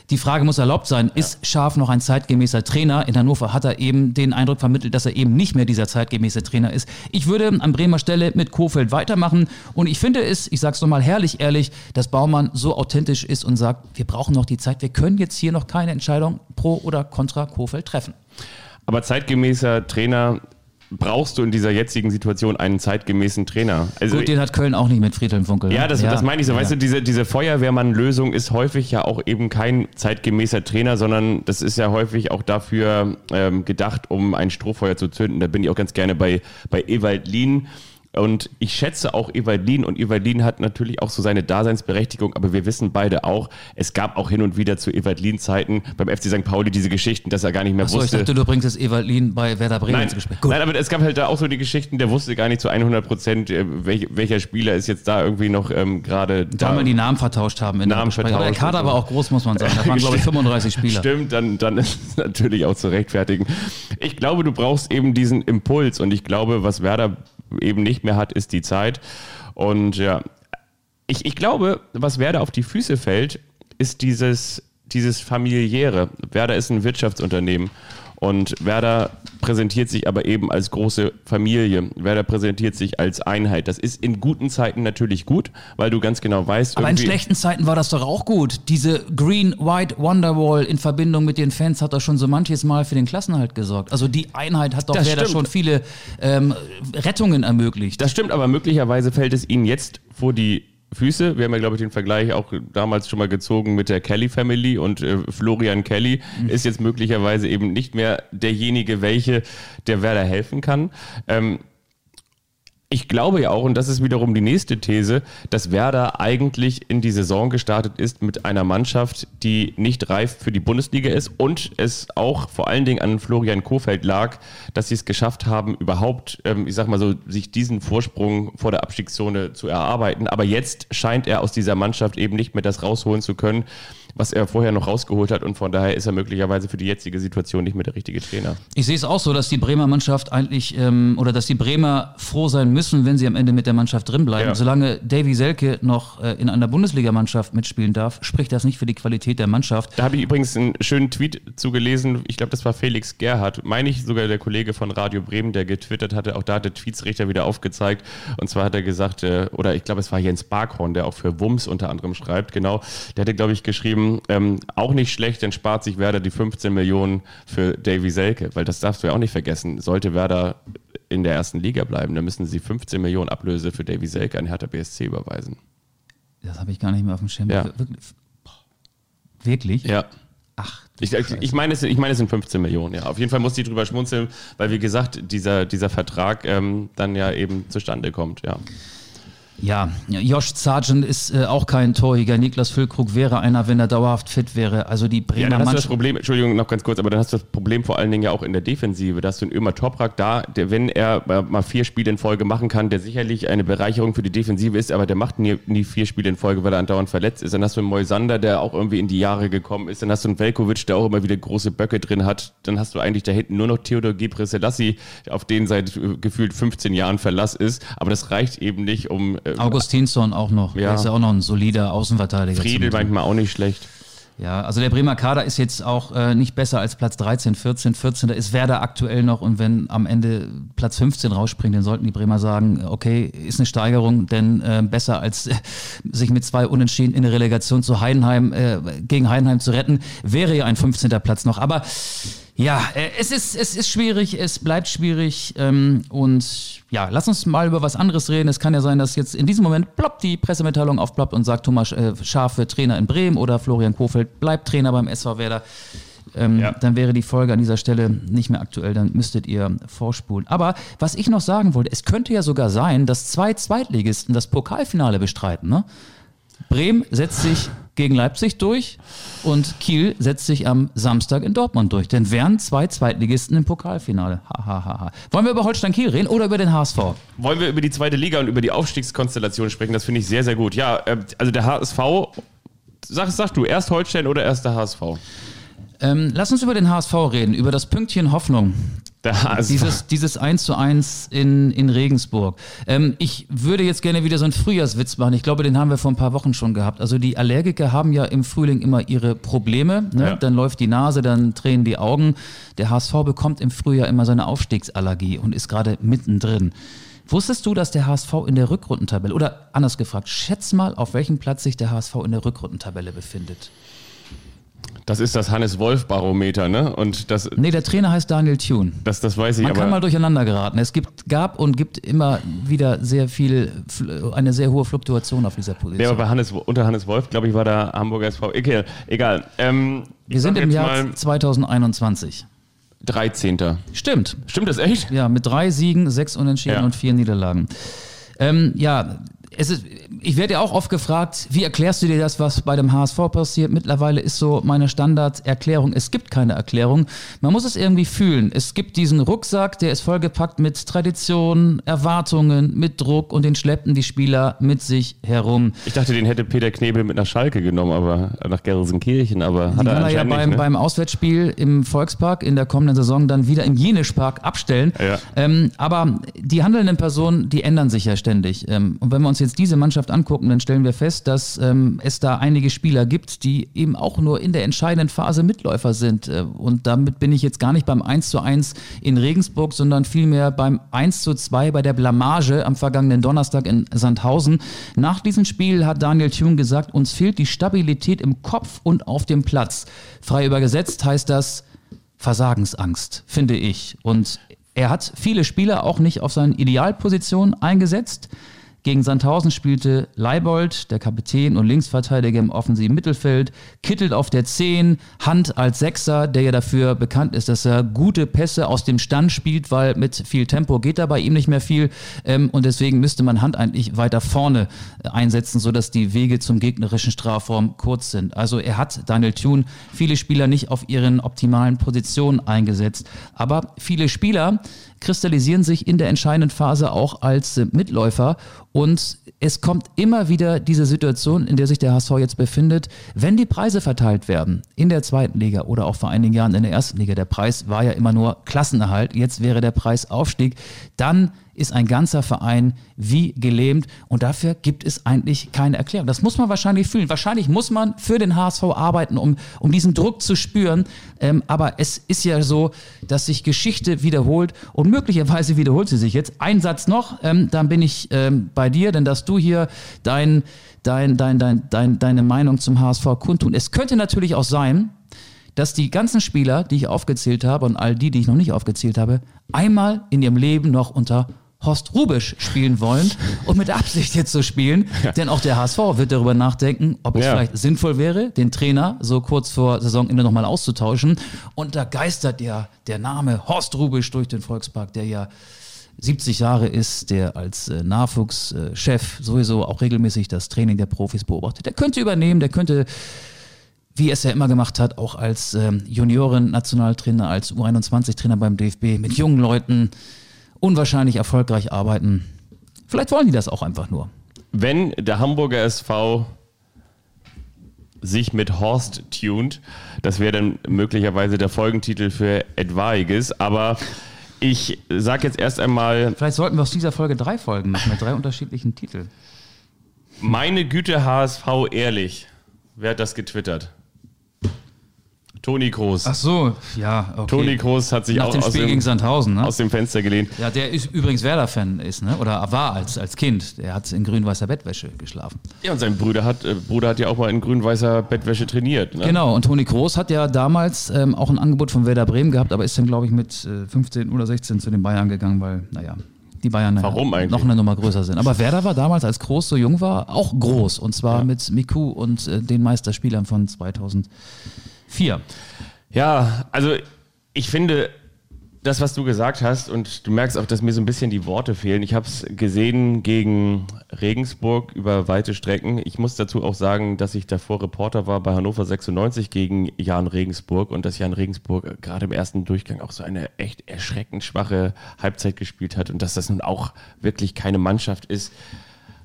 die Frage muss erlaubt sein, ist Scharf noch ein zeitgemäßer Trainer? In Hannover hat er eben den Eindruck vermittelt, dass er eben nicht mehr dieser zeitgemäße Trainer ist. Ich würde an Bremer Stelle mit Kofeld weitermachen und ich finde es, ich sage es nochmal herrlich ehrlich, dass Baumann so authentisch ist und sagt, wir brauchen noch die Zeit, wir können jetzt hier noch keine Entscheidung pro oder contra Kofeld treffen. Aber zeitgemäßer Trainer brauchst du in dieser jetzigen Situation einen zeitgemäßen Trainer. Also Gut, den hat Köln auch nicht mit Friedhelm Funkel. Ja, das, ja. das meine ich so. Ja. Weißt du, diese, diese Feuerwehrmann-Lösung ist häufig ja auch eben kein zeitgemäßer Trainer, sondern das ist ja häufig auch dafür ähm, gedacht, um ein Strohfeuer zu zünden. Da bin ich auch ganz gerne bei, bei Ewald Lien und ich schätze auch Evalin und Evalin hat natürlich auch so seine Daseinsberechtigung, aber wir wissen beide auch, es gab auch hin und wieder zu Evalin-Zeiten beim FC St. Pauli diese Geschichten, dass er gar nicht mehr Achso, wusste. ich dachte, du bringst das Evalin bei Werder Bremen ins Gespräch. Gut. Nein, aber es gab halt da auch so die Geschichten, der wusste gar nicht zu 100 Prozent, äh, welch, welcher Spieler ist jetzt da irgendwie noch ähm, gerade da. Da wir die Namen vertauscht haben. In Namen vertauscht. Aber der Kader war auch groß, muss man sagen. Da waren, glaube ich, 35 Spieler. Stimmt, dann, dann ist es natürlich auch zu rechtfertigen. Ich glaube, du brauchst eben diesen Impuls und ich glaube, was Werder eben nicht mehr hat, ist die Zeit. Und ja, ich, ich glaube, was Werder auf die Füße fällt, ist dieses, dieses familiäre. Werder ist ein Wirtschaftsunternehmen und Werder präsentiert sich aber eben als große Familie. Werder präsentiert sich als Einheit. Das ist in guten Zeiten natürlich gut, weil du ganz genau weißt. Aber in schlechten Zeiten war das doch auch gut. Diese Green-White Wonderwall in Verbindung mit den Fans hat doch schon so manches Mal für den Klassenhalt gesorgt. Also die Einheit hat doch das Werder stimmt. schon viele ähm, Rettungen ermöglicht. Das stimmt, aber möglicherweise fällt es ihnen jetzt vor die Füße. Wir haben ja, glaube ich, den Vergleich auch damals schon mal gezogen mit der Kelly Family und äh, Florian Kelly mhm. ist jetzt möglicherweise eben nicht mehr derjenige, welche der Werder helfen kann. Ähm, ich glaube ja auch, und das ist wiederum die nächste These, dass Werder eigentlich in die Saison gestartet ist mit einer Mannschaft, die nicht reif für die Bundesliga ist und es auch vor allen Dingen an Florian Kofeld lag, dass sie es geschafft haben, überhaupt, ähm, ich sag mal so, sich diesen Vorsprung vor der Abstiegszone zu erarbeiten. Aber jetzt scheint er aus dieser Mannschaft eben nicht mehr das rausholen zu können, was er vorher noch rausgeholt hat und von daher ist er möglicherweise für die jetzige Situation nicht mehr der richtige Trainer. Ich sehe es auch so, dass die Bremer Mannschaft eigentlich ähm, oder dass die Bremer froh sein müssen, wenn sie am Ende mit der Mannschaft drinbleiben. Ja. Solange Davy Selke noch äh, in einer Bundesligamannschaft mitspielen darf, spricht das nicht für die Qualität der Mannschaft. Da habe ich übrigens einen schönen Tweet zugelesen. Ich glaube, das war Felix Gerhardt, meine ich sogar der Kollege von Radio Bremen, der getwittert hatte. Auch da hat der Tweetsrichter wieder aufgezeigt. Und zwar hat er gesagt, äh, oder ich glaube, es war Jens Barkhorn, der auch für Wums unter anderem schreibt, genau. Der hatte, glaube ich, geschrieben, ähm, auch nicht schlecht, dann spart sich Werder die 15 Millionen für Davy Selke, weil das darfst du ja auch nicht vergessen. Sollte Werder in der ersten Liga bleiben, dann müssen sie 15 Millionen Ablöse für Davy Selke an Hertha BSC überweisen. Das habe ich gar nicht mehr auf dem Schirm. Ja. Wirklich? Ja. Ach. Ich, ich, meine, es, ich meine, es sind 15 Millionen, ja. Auf jeden Fall muss die drüber schmunzeln, weil, wie gesagt, dieser, dieser Vertrag ähm, dann ja eben zustande kommt, ja. Ja, Josh Sargent ist äh, auch kein Torjäger. Niklas Füllkrug wäre einer, wenn er dauerhaft fit wäre. Also die Bremer ja, dann hast du das Problem, Entschuldigung, noch ganz kurz, aber dann hast du das Problem vor allen Dingen ja auch in der Defensive. Da hast du einen Ömer Toprak da, der, wenn er mal vier Spiele in Folge machen kann, der sicherlich eine Bereicherung für die Defensive ist, aber der macht nie, nie vier Spiele in Folge, weil er andauernd verletzt ist. Dann hast du einen Moisander, der auch irgendwie in die Jahre gekommen ist. Dann hast du einen Velkovic, der auch immer wieder große Böcke drin hat. Dann hast du eigentlich da hinten nur noch Theodor Gebre Selassie, auf den seit äh, gefühlt 15 Jahren Verlass ist. Aber das reicht eben nicht, um... Äh, Augustinsson auch noch. Ja. Der ist ja auch noch ein solider Außenverteidiger. Friedel manchmal auch nicht schlecht. Ja, also der Bremer Kader ist jetzt auch äh, nicht besser als Platz 13, 14, 14. Da ist Werder aktuell noch und wenn am Ende Platz 15 rausspringt, dann sollten die Bremer sagen, okay, ist eine Steigerung, denn äh, besser als äh, sich mit zwei Unentschieden in der Relegation zu Heidenheim, äh, gegen Heidenheim zu retten, wäre ja ein 15. Platz noch. Aber ja, äh, es ist, es ist schwierig, es bleibt schwierig ähm, und ja, lass uns mal über was anderes reden. Es kann ja sein, dass jetzt in diesem Moment plopp die Pressemitteilung aufploppt und sagt, Thomas äh, Schaf wird Trainer in Bremen oder Florian Kofeld bleibt Trainer beim SV Werder. Ähm, ja. Dann wäre die Folge an dieser Stelle nicht mehr aktuell, dann müsstet ihr vorspulen. Aber was ich noch sagen wollte, es könnte ja sogar sein, dass zwei Zweitligisten das Pokalfinale bestreiten. Ne? Bremen setzt sich gegen Leipzig durch und Kiel setzt sich am Samstag in Dortmund durch. Denn wären zwei Zweitligisten im Pokalfinale. Ha, ha, ha, ha. Wollen wir über Holstein Kiel reden oder über den HSV? Wollen wir über die zweite Liga und über die Aufstiegskonstellation sprechen? Das finde ich sehr, sehr gut. Ja, äh, also der HSV, sag, sag du, erst Holstein oder erst der HSV? Ähm, lass uns über den HSV reden, über das Pünktchen Hoffnung Dieses, dieses 1 zu 1 in, in Regensburg. Ähm, ich würde jetzt gerne wieder so einen Frühjahrswitz machen. Ich glaube, den haben wir vor ein paar Wochen schon gehabt. Also die Allergiker haben ja im Frühling immer ihre Probleme. Ne? Ja. Dann läuft die Nase, dann tränen die Augen. Der HSV bekommt im Frühjahr immer seine Aufstiegsallergie und ist gerade mittendrin. Wusstest du, dass der HSV in der Rückrundentabelle, oder anders gefragt, schätz mal, auf welchem Platz sich der HSV in der Rückrundentabelle befindet? Das ist das Hannes-Wolf-Barometer, ne? Und das, Nee, der Trainer heißt Daniel Thune. das, das weiß ich, Man kann aber mal durcheinander geraten. Es gibt, gab und gibt immer wieder sehr viel, eine sehr hohe Fluktuation auf dieser der war Position. bei Hannes, unter Hannes Wolf, glaube ich, war der Hamburger SV. Egal. egal. Ähm, Wir sind im Jahr mal 2021. 13. Stimmt. Stimmt das echt? Ja, mit drei Siegen, sechs Unentschieden Ja. und vier Niederlagen. Ähm, ja, es ist, ich werde ja auch oft gefragt, wie erklärst du dir das, was bei dem HSV passiert? Mittlerweile ist so meine Standarderklärung, es gibt keine Erklärung. Man muss es irgendwie fühlen. Es gibt diesen Rucksack, der ist vollgepackt mit Tradition, Erwartungen, mit Druck und den schleppen die Spieler mit sich herum. Ich dachte, den hätte Peter Knebel mit nach Schalke genommen, aber nach Gelsenkirchen, aber hat Die er kann er ja beim, ne? beim Auswärtsspiel im Volkspark in der kommenden Saison dann wieder im Jenischpark abstellen. Ja. Ähm, aber die handelnden Personen, die ändern sich ja ständig. Ähm, und wenn wir uns jetzt diese Mannschaft angucken, dann stellen wir fest, dass ähm, es da einige Spieler gibt, die eben auch nur in der entscheidenden Phase Mitläufer sind. Äh, und damit bin ich jetzt gar nicht beim 1 zu 1 in Regensburg, sondern vielmehr beim 1 zu 2 bei der Blamage am vergangenen Donnerstag in Sandhausen. Nach diesem Spiel hat Daniel Thune gesagt, uns fehlt die Stabilität im Kopf und auf dem Platz. Frei übersetzt heißt das Versagensangst, finde ich. Und er hat viele Spieler auch nicht auf seinen Idealpositionen eingesetzt. Gegen Sandhausen spielte Leibold, der Kapitän und Linksverteidiger im offensiven Mittelfeld, Kittel auf der 10, Hand als Sechser, der ja dafür bekannt ist, dass er gute Pässe aus dem Stand spielt, weil mit viel Tempo geht da bei ihm nicht mehr viel. Ähm, und deswegen müsste man Hand eigentlich weiter vorne äh, einsetzen, sodass die Wege zum gegnerischen Strafraum kurz sind. Also er hat, Daniel Thune, viele Spieler nicht auf ihren optimalen Positionen eingesetzt. Aber viele Spieler kristallisieren sich in der entscheidenden Phase auch als Mitläufer und es kommt immer wieder diese Situation, in der sich der HSV jetzt befindet, wenn die Preise verteilt werden in der zweiten Liga oder auch vor einigen Jahren in der ersten Liga. Der Preis war ja immer nur Klassenerhalt, jetzt wäre der Preis Aufstieg. Dann ist ein ganzer Verein wie gelähmt und dafür gibt es eigentlich keine Erklärung. Das muss man wahrscheinlich fühlen. Wahrscheinlich muss man für den HSV arbeiten, um, um diesen Druck zu spüren. Ähm, aber es ist ja so, dass sich Geschichte wiederholt und möglicherweise wiederholt sie sich jetzt. Ein Satz noch, ähm, dann bin ich ähm, bei dir, denn dass du hier dein, dein, dein, dein, dein, deine Meinung zum HSV kundtun. Es könnte natürlich auch sein, dass die ganzen Spieler, die ich aufgezählt habe und all die, die ich noch nicht aufgezählt habe, einmal in ihrem Leben noch unter Horst Rubisch spielen wollen und mit Absicht jetzt so spielen. Denn auch der HSV wird darüber nachdenken, ob es Ja. vielleicht sinnvoll wäre, den Trainer so kurz vor Saisonende nochmal auszutauschen. Und da geistert ja der Name Horst Rubisch durch den Volkspark, der ja 70 Jahre ist, der als äh, Nachwuchschef sowieso auch regelmäßig das Training der Profis beobachtet. Der könnte übernehmen, der könnte wie es ja immer gemacht hat, auch als ähm, Junioren-Nationaltrainer, als U21-Trainer beim DFB, mit jungen Leuten unwahrscheinlich erfolgreich arbeiten. Vielleicht wollen die das auch einfach nur. Wenn der Hamburger SV sich mit Horst tunt, das wäre dann möglicherweise der Folgentitel für etwaiges, aber ich sage jetzt erst einmal, Vielleicht sollten wir aus dieser Folge drei Folgen machen mit drei unterschiedlichen Titeln. meine Güte HSV ehrlich. Wer hat das getwittert? Toni Kroos. Ach so, ja, okay. Toni Kroos hat sich Nach auch dem aus dem, ne? aus dem Fenster gelehnt. Ja, der ist übrigens Werder-Fan ist, ne? Oder war als, als Kind. Der hat in grün-weißer Bettwäsche geschlafen. Ja, und sein Bruder hat, äh, Bruder hat ja auch mal in grün-weißer Bettwäsche trainiert. Ne? Genau, und Toni Kroos hat ja damals ähm, auch ein Angebot von Werder Bremen gehabt, aber ist dann, glaube ich, mit äh, 15 oder 16 zu den Bayern gegangen, weil, naja, die Bayern Warum ja, eigentlich? noch eine Nummer größer sind. Aber Werder war damals, als Kroos so jung war, auch groß. Und zwar mit Miku und äh, den Meisterspielern von 2004. Ja, also ich finde das, was du gesagt hast, und du merkst auch, dass mir so ein bisschen die Worte fehlen. Ich habe es gesehen gegen Regensburg über weite Strecken. Ich muss dazu auch sagen, dass ich davor Reporter war bei Hannover 96 gegen Jan Regensburg und dass Jan Regensburg gerade im ersten Durchgang auch so eine echt erschreckend schwache Halbzeit gespielt hat und dass das nun auch wirklich keine Mannschaft ist,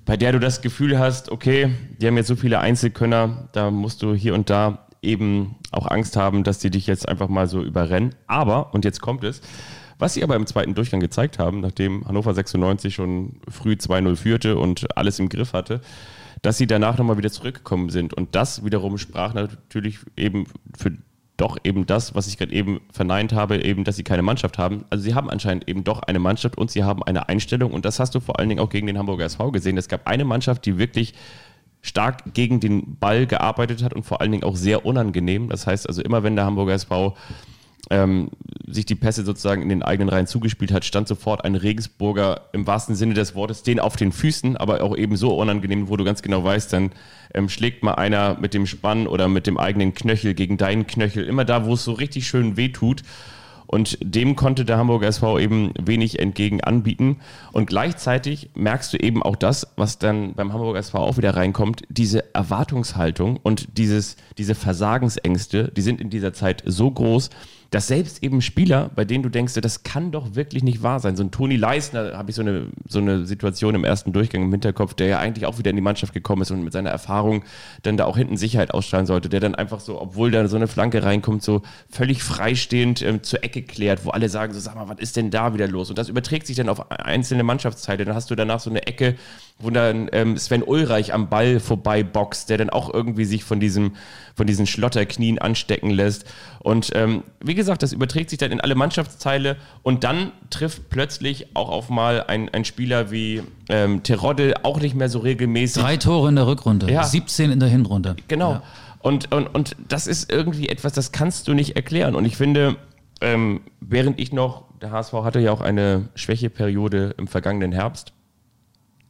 bei der du das Gefühl hast, okay, die haben jetzt so viele Einzelkönner, da musst du hier und da eben auch Angst haben, dass die dich jetzt einfach mal so überrennen. Aber, und jetzt kommt es, Was sie aber im zweiten Durchgang gezeigt haben, nachdem Hannover 96 schon früh 2-0 führte und alles im Griff hatte, dass sie danach nochmal wieder zurückgekommen sind. Und das wiederum sprach natürlich eben für doch eben das, was ich gerade eben verneint habe, eben, dass sie keine Mannschaft haben. Also sie haben anscheinend eben doch eine Mannschaft und sie haben eine Einstellung und das hast du vor allen Dingen auch gegen den Hamburger SV gesehen. Es gab eine Mannschaft, die wirklich stark gegen den Ball gearbeitet hat und vor allen Dingen auch sehr unangenehm. Das heißt also immer, wenn der Hamburger SV ähm, sich die Pässe sozusagen in den eigenen Reihen zugespielt hat, stand sofort ein Regensburger im wahrsten Sinne des Wortes den auf den Füßen, aber auch eben so unangenehm, wo du ganz genau weißt, dann ähm, schlägt mal einer mit dem Spann oder mit dem eigenen Knöchel gegen deinen Knöchel, immer da, wo es so richtig schön weh tut. Und dem konnte der Hamburger SV eben wenig entgegen anbieten. Und gleichzeitig merkst du eben auch das, was dann beim Hamburger SV auch wieder reinkommt, diese Erwartungshaltung und dieses, diese Versagensängste, die sind in dieser Zeit so groß, dass selbst eben Spieler, bei denen du denkst, das kann doch wirklich nicht wahr sein. So ein Toni Leisner, habe ich so eine, so eine Situation im ersten Durchgang im Hinterkopf, der ja eigentlich auch wieder in die Mannschaft gekommen ist und mit seiner Erfahrung dann da auch hinten Sicherheit ausstrahlen sollte, der dann einfach so, obwohl da so eine Flanke reinkommt, so völlig freistehend ähm, zur Ecke klärt, wo alle sagen, so sag mal, was ist denn da wieder los? Und das überträgt sich dann auf einzelne Mannschaftsteile. Dann hast du danach so eine Ecke, wo dann ähm, Sven Ulreich am Ball vorbei boxt, der dann auch irgendwie sich von diesem, von diesen Schlotterknien anstecken lässt. Und ähm, wie gesagt, das überträgt sich dann in alle Mannschaftsteile und dann trifft plötzlich auch auf mal ein, ein Spieler wie ähm, Terodde auch nicht mehr so regelmäßig. Drei Tore in der Rückrunde, Ja. 17 in der Hinrunde. Genau. Ja. Und, und, und das ist irgendwie etwas, das kannst du nicht erklären. Und ich finde, ähm, während ich noch, der HSV hatte ja auch eine Schwächeperiode im vergangenen Herbst,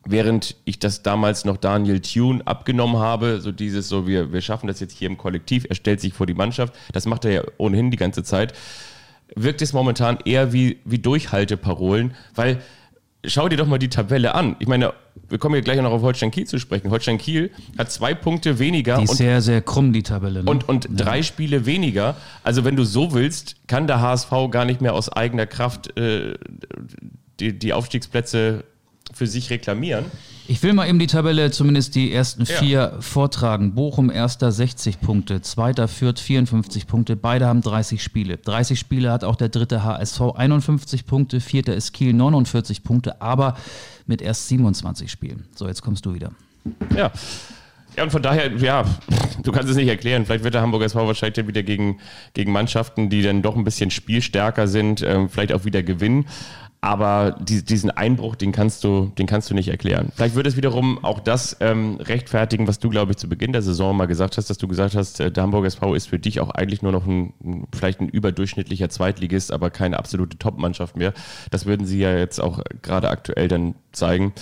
während ich das damals noch Daniel Thune abgenommen habe, so dieses so, wir, wir schaffen das jetzt hier im Kollektiv, er stellt sich vor die Mannschaft, das macht er ja ohnehin die ganze Zeit, wirkt es momentan eher wie, wie Durchhalteparolen, weil schau dir doch mal die Tabelle an. Ich meine, wir kommen ja gleich noch auf Holstein Kiel zu sprechen. Holstein Kiel hat zwei Punkte weniger Die ist und sehr, sehr krumm, die Tabelle. Ne? und, und drei Spiele weniger. Also wenn du so willst, kann der HSV gar nicht mehr aus eigener Kraft äh, die, die Aufstiegsplätze für sich reklamieren. Ich will mal eben die Tabelle, zumindest die ersten Ja. vier, vortragen. Bochum erster 60 Punkte, zweiter Fürth 54 Punkte, beide haben 30 Spiele. 30 Spiele hat auch der dritte HSV 51 Punkte, vierter ist Kiel 49 Punkte, aber mit erst 27 Spielen. So, jetzt kommst du wieder. Ja. Ja, und von daher, ja, du kannst es nicht erklären. Vielleicht wird der Hamburger SV wahrscheinlich dann wieder gegen, gegen Mannschaften, die dann doch ein bisschen spielstärker sind, ähm, vielleicht auch wieder gewinnen. Aber die, diesen Einbruch, den kannst du, den kannst du nicht erklären. Vielleicht wird es wiederum auch das ähm, rechtfertigen, was du, glaube ich, zu Beginn der Saison mal gesagt hast, dass du gesagt hast, äh, der Hamburger SV ist für dich auch eigentlich nur noch ein vielleicht ein überdurchschnittlicher Zweitligist, aber keine absolute Top-Mannschaft mehr. Das würden sie ja jetzt auch gerade aktuell dann zeigen.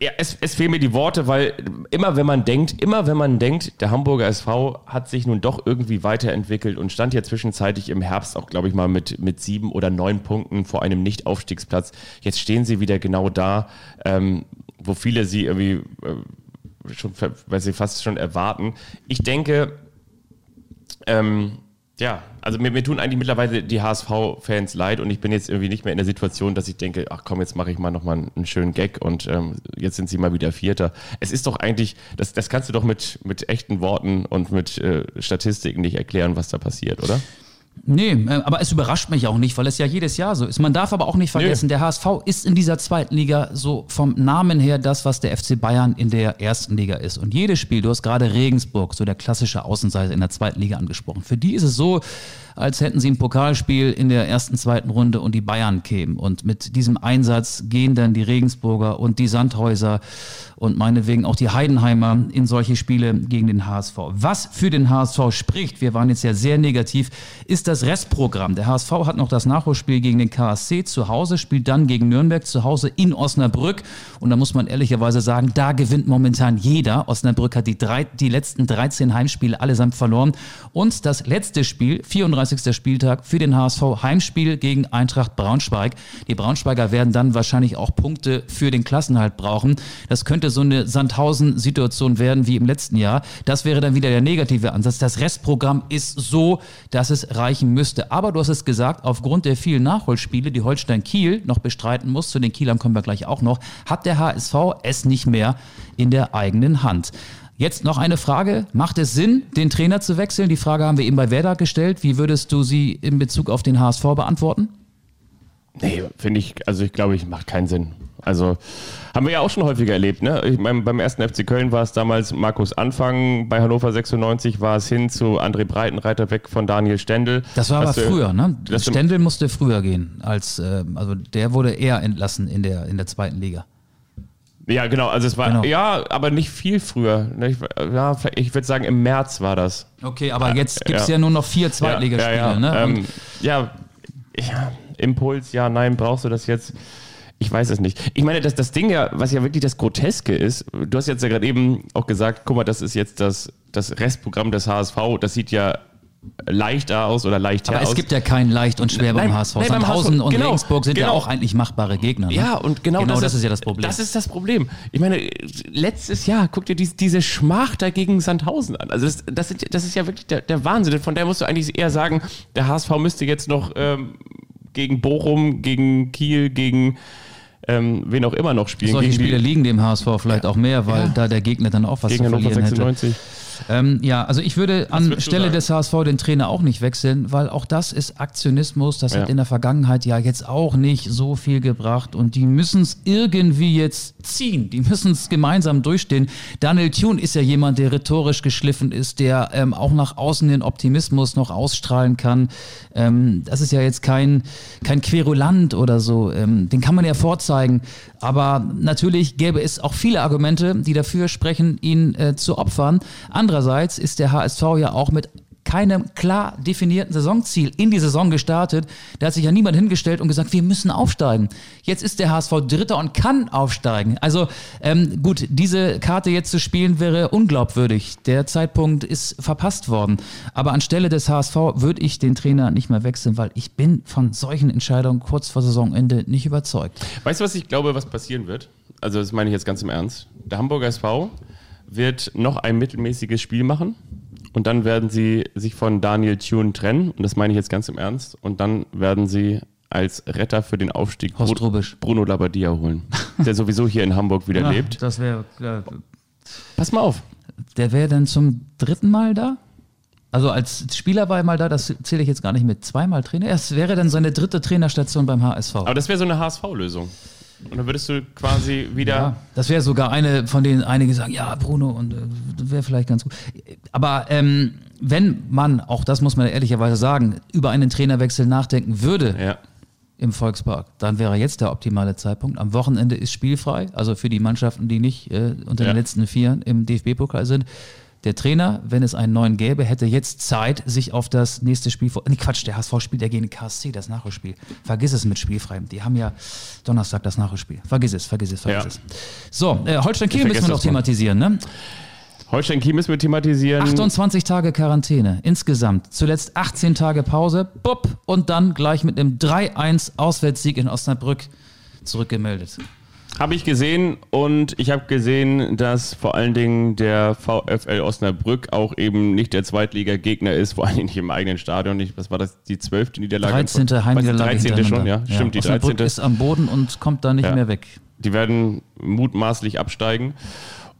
Ja, es, es fehlen mir die Worte, weil immer wenn man denkt, immer wenn man denkt, der Hamburger SV hat sich nun doch irgendwie weiterentwickelt und stand ja zwischenzeitlich im Herbst auch, glaube ich mal, mit, mit sieben oder neun Punkten vor einem Nicht-Aufstiegsplatz. Jetzt stehen sie wieder genau da, ähm, wo viele sie irgendwie äh, schon, weil sie fast schon erwarten. Ich denke, ähm, ja, also mir, mir tun eigentlich mittlerweile die HSV-Fans leid und ich bin jetzt irgendwie nicht mehr in der Situation, dass ich denke, ach komm, jetzt mache ich mal nochmal einen, einen schönen Gag und ähm, jetzt sind sie mal wieder Vierter. Es ist doch eigentlich, das, das kannst du doch mit, mit echten Worten und mit äh, Statistiken nicht erklären, was da passiert, oder? Nee, äh, aber es überrascht mich auch nicht, weil es ja jedes Jahr so ist. Man darf aber auch nicht vergessen, der HSV ist in dieser zweiten Liga so vom Namen her das, was der FC Bayern in der ersten Liga ist. Und jedes Spiel, du hast gerade Regensburg, so der klassische Außenseiter in der zweiten Liga angesprochen. Für die ist es so, als hätten sie ein Pokalspiel in der ersten, zweiten Runde und die Bayern kämen. Und mit diesem Einsatz gehen dann die Regensburger und die Sandhäuser und meinetwegen auch die Heidenheimer in solche Spiele gegen den HSV. Was für den HSV spricht, wir waren jetzt ja sehr negativ, ist das Restprogramm. Der HSV hat noch das Nachholspiel gegen den KSC zu Hause, spielt dann gegen Nürnberg zu Hause in Osnabrück. Und da muss man ehrlicherweise sagen, da gewinnt momentan jeder. Osnabrück hat die, drei, die letzten 13 Heimspiele allesamt verloren. Und das letzte Spiel, 34. Spieltag für den HSV, Heimspiel gegen Eintracht Braunschweig. Die Braunschweiger werden dann wahrscheinlich auch Punkte für den Klassenhalt brauchen. Das könnte so eine Sandhausen-Situation werden wie im letzten Jahr. Das wäre dann wieder der negative Ansatz. Das Restprogramm ist so, dass es reichen müsste. Aber du hast es gesagt, aufgrund der vielen Nachholspiele, die Holstein Kiel noch bestreiten muss, zu den Kielern kommen wir gleich auch noch, hat der HSV es nicht mehr in der eigenen Hand. Jetzt noch eine Frage. Macht es Sinn, den Trainer zu wechseln? Die Frage haben wir eben bei Werder gestellt. Wie würdest du sie in Bezug auf den HSV beantworten? Nee, finde ich, also ich glaube, ich macht keinen Sinn. Also haben wir ja auch schon häufiger erlebt. Ne? Ich mein, beim ersten FC Köln war es damals Markus Anfang, bei Hannover 96 war es hin zu André Breitenreiter weg von Daniel Stendel. Das war aber Hast du- früher, ne? Stendel musste früher gehen, als äh, also der wurde eher entlassen in der in der zweiten Liga. Ja, genau. Also es war, Genau. ja, aber nicht viel früher. Ne? Ich, ja, ich würde sagen, im März war das. Okay, aber jetzt gibt es ja. ja. nur noch vier Zweitligaspiele, ja, ja, ne? Ähm, ja, ja, Impuls, ja, nein, brauchst du das jetzt? Ich weiß es nicht. Ich meine, das, das Ding ja, was ja wirklich das Groteske ist, du hast jetzt ja gerade eben auch gesagt, guck mal, das ist jetzt das, das Restprogramm des HSV, das sieht ja leichter aus oder leichter aber aus. es gibt ja kein leicht und schwer Nein, beim HSV. nein, Sandhausen und genau, Regensburg sind ja genau. auch eigentlich machbare Gegner. Ne? Ja, und genau, genau das, ist ja das Problem. Das ist das Problem. Ich meine, letztes Jahr, guck dir dies, diese Schmach da gegen Sandhausen an. Also das, das, sind, das ist ja wirklich der, der Wahnsinn. Von daher musst du eigentlich eher sagen, der HSV müsste jetzt noch ähm, gegen Bochum, gegen Kiel, gegen ähm, wen auch immer noch spielen. Solche Spiele liegen dem HSV vielleicht auch mehr, weil Ja. da der Gegner dann auch was gegen zu verlieren hätte. 96. Ähm, ja, also ich würde an würdest du Stelle sagen? des HSV den Trainer auch nicht wechseln, weil auch das ist Aktionismus. Das Ja. hat in der Vergangenheit ja jetzt auch nicht so viel gebracht und die müssen es irgendwie jetzt ziehen. Die müssen es gemeinsam durchstehen. Daniel Thune ist ja jemand, der rhetorisch geschliffen ist, der ähm, auch nach außen den Optimismus noch ausstrahlen kann. Ähm, das ist ja jetzt kein, kein Querulant oder so. Ähm, den kann man ja vorzeigen. Aber natürlich gäbe es auch viele Argumente, die dafür sprechen, ihn äh, zu opfern. Andererseits ist der HSV ja auch mit keinem klar definierten Saisonziel in die Saison gestartet. Da hat sich ja niemand hingestellt und gesagt, wir müssen aufsteigen. Jetzt ist der HSV Dritter und kann aufsteigen. Also ähm, gut, diese Karte jetzt zu spielen wäre unglaubwürdig. Der Zeitpunkt ist verpasst worden. Aber anstelle des HSV würde ich den Trainer nicht mehr wechseln, weil ich bin von solchen Entscheidungen kurz vor Saisonende nicht überzeugt. Weißt du, was ich glaube, was passieren wird? Also, das meine ich jetzt ganz im Ernst. Der Hamburger SV wird noch ein mittelmäßiges Spiel machen und dann werden sie sich von Daniel Thune trennen und das meine ich jetzt ganz im Ernst und dann werden sie als Retter für den Aufstieg. Bruno Labbadia holen, der sowieso hier in Hamburg wieder lebt. Das wäre äh, Pass mal auf. Der wäre dann zum dritten Mal da? Also als Spieler war er mal da, das zähle ich jetzt gar nicht mit. Zweimal Trainer. Es wäre dann seine dritte Trainerstation beim HSV. Aber das wäre so eine HSV-Lösung. Und dann würdest du quasi wieder. Ja, das wäre sogar eine, von denen einige sagen, ja, Bruno, und äh, wäre vielleicht ganz gut. Aber ähm, wenn man, auch das muss man ehrlicherweise sagen, über einen Trainerwechsel nachdenken würde Ja. im Volkspark, dann wäre jetzt der optimale Zeitpunkt. Am Wochenende ist spielfrei, also für die Mannschaften, die nicht äh, unter Ja. den letzten vier im DFB-Pokal sind. Der Trainer, wenn es einen neuen gäbe, hätte jetzt Zeit, sich auf das nächste Spiel vor. Nee, Quatsch, der HSV spielt ja gegen KSC, das Nachholspiel. Vergiss es mit spielfrei. Die haben ja Donnerstag das Nachholspiel. Vergiss es, vergiss es, vergiss Ja. es. So, äh, Holstein Kiel müssen wir noch thematisieren, ne? Holstein Kiel müssen wir thematisieren. 28 Tage Quarantäne insgesamt. Zuletzt 18 Tage Pause. Bupp. Und dann gleich mit einem 3-1 Auswärtssieg in Osnabrück zurückgemeldet. Habe ich gesehen und ich habe gesehen, dass vor allen Dingen der VfL Osnabrück auch eben nicht der Zweitliga-Gegner ist, vor allen Dingen nicht im eigenen Stadion. Nicht, was war das, die zwölfte Niederlage? 13. Was, Heimniederlage 13. schon, ja. hintereinander. Stimmt, die Osnabrück 13. ist am Boden und kommt da nicht Ja. mehr weg. Die werden mutmaßlich absteigen.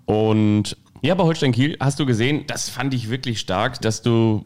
Und ja, bei Holstein Kiel hast du gesehen, das fand ich wirklich stark, dass du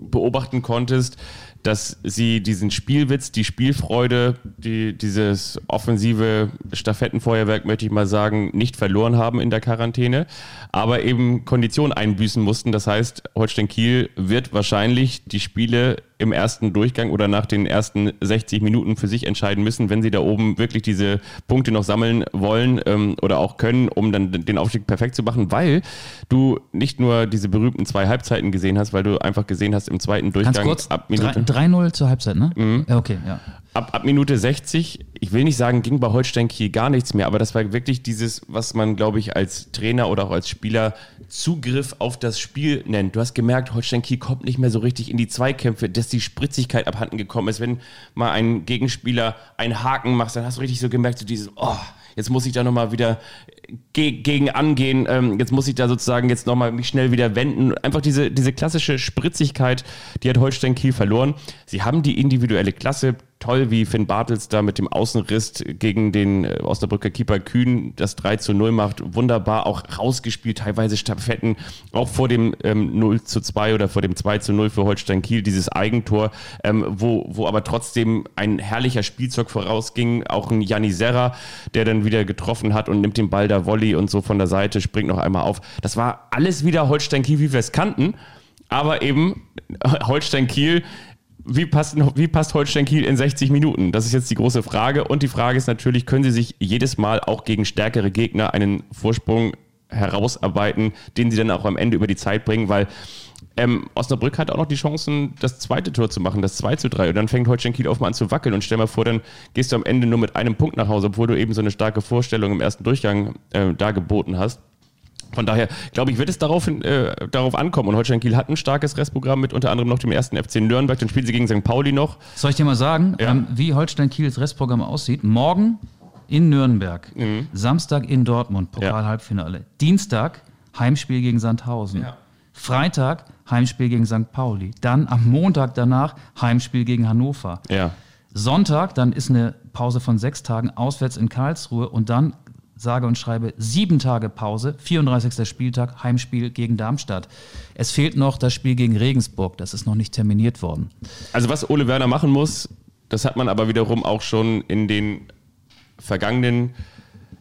beobachten konntest, dass sie diesen Spielwitz, die Spielfreude, die, dieses offensive Stafettenfeuerwerk, möchte ich mal sagen, nicht verloren haben in der Quarantäne, aber eben Konditionen einbüßen mussten. Das heißt, Holstein Kiel wird wahrscheinlich die Spiele im ersten Durchgang oder nach den ersten 60 Minuten für sich entscheiden müssen, wenn sie da oben wirklich diese Punkte noch sammeln wollen ähm, oder auch können, um dann den Aufstieg perfekt zu machen, weil du nicht nur diese berühmten zwei Halbzeiten gesehen hast, weil du einfach gesehen hast im zweiten Durchgang Ganz kurz, ab Minute, 3-0 zur Halbzeit, ne? Mhm. Ja, okay, ja. ab, ab Minute 60, ich will nicht sagen, ging bei Holstein Kiel gar nichts mehr, aber das war wirklich dieses, was man, glaube ich, als Trainer oder auch als Spieler Zugriff auf das Spiel nennt. Du hast gemerkt, Holstein Kiel kommt nicht mehr so richtig in die Zweikämpfe, dass die Spritzigkeit abhanden gekommen ist. Wenn mal ein Gegenspieler einen Haken macht, dann hast du richtig so gemerkt, so dieses, oh, jetzt muss ich da nochmal wieder ge gegen angehen, ähm, jetzt muss ich da sozusagen jetzt nochmal mich schnell wieder wenden. Einfach diese, diese klassische Spritzigkeit, die hat Holstein Kiel verloren. Sie haben die individuelle Klasse, toll, wie Finn Bartels da mit dem Außenriss gegen den äh, Osnabrücker Keeper Kühn das 3 zu 0 macht. Wunderbar, auch rausgespielt, teilweise Stafetten, auch vor dem ähm, 0 zu 2 oder vor dem 2 zu 0 für Holstein Kiel, dieses Eigentor, ähm, wo, wo aber trotzdem ein herrlicher Spielzeug vorausging. Auch ein Janni Serra, der dann wieder getroffen hat und nimmt den Ball da Volley und so von der Seite, springt noch einmal auf. Das war alles wieder Holstein Kiel, wie wir es kannten. Aber eben Holstein Kiel wie passt, wie passt Holstein Kiel in 60 Minuten? Das ist jetzt die große Frage. Und die Frage ist natürlich, können sie sich jedes Mal auch gegen stärkere Gegner einen Vorsprung herausarbeiten, den sie dann auch am Ende über die Zeit bringen? Weil ähm, Osnabrück hat auch noch die Chancen, das zweite Tor zu machen, das 2 zu 3. Und dann fängt Holstein Kiel auf mal an zu wackeln. Und stell mal vor, dann gehst du am Ende nur mit einem Punkt nach Hause, obwohl du eben so eine starke Vorstellung im ersten Durchgang äh, dargeboten hast. Von daher, glaube ich, wird es darauf, äh, darauf ankommen. Und Holstein Kiel hat ein starkes Restprogramm mit unter anderem noch dem ersten FC Nürnberg. Dann spielen sie gegen St. Pauli noch. Soll ich dir mal sagen, ja. ähm, wie Holstein Kiels Restprogramm aussieht? Morgen in Nürnberg, mhm. Samstag in Dortmund, Pokal-Halbfinale. Ja. Dienstag Heimspiel gegen Sandhausen. Ja. Freitag Heimspiel gegen St. Pauli. Dann am Montag danach Heimspiel gegen Hannover. Ja. Sonntag, dann ist eine Pause von sechs Tagen auswärts in Karlsruhe und dann sage und schreibe sieben Tage Pause, 34. Spieltag, Heimspiel gegen Darmstadt. Es fehlt noch das Spiel gegen Regensburg, das ist noch nicht terminiert worden. Also was Ole Werner machen muss, das hat man aber wiederum auch schon in den vergangenen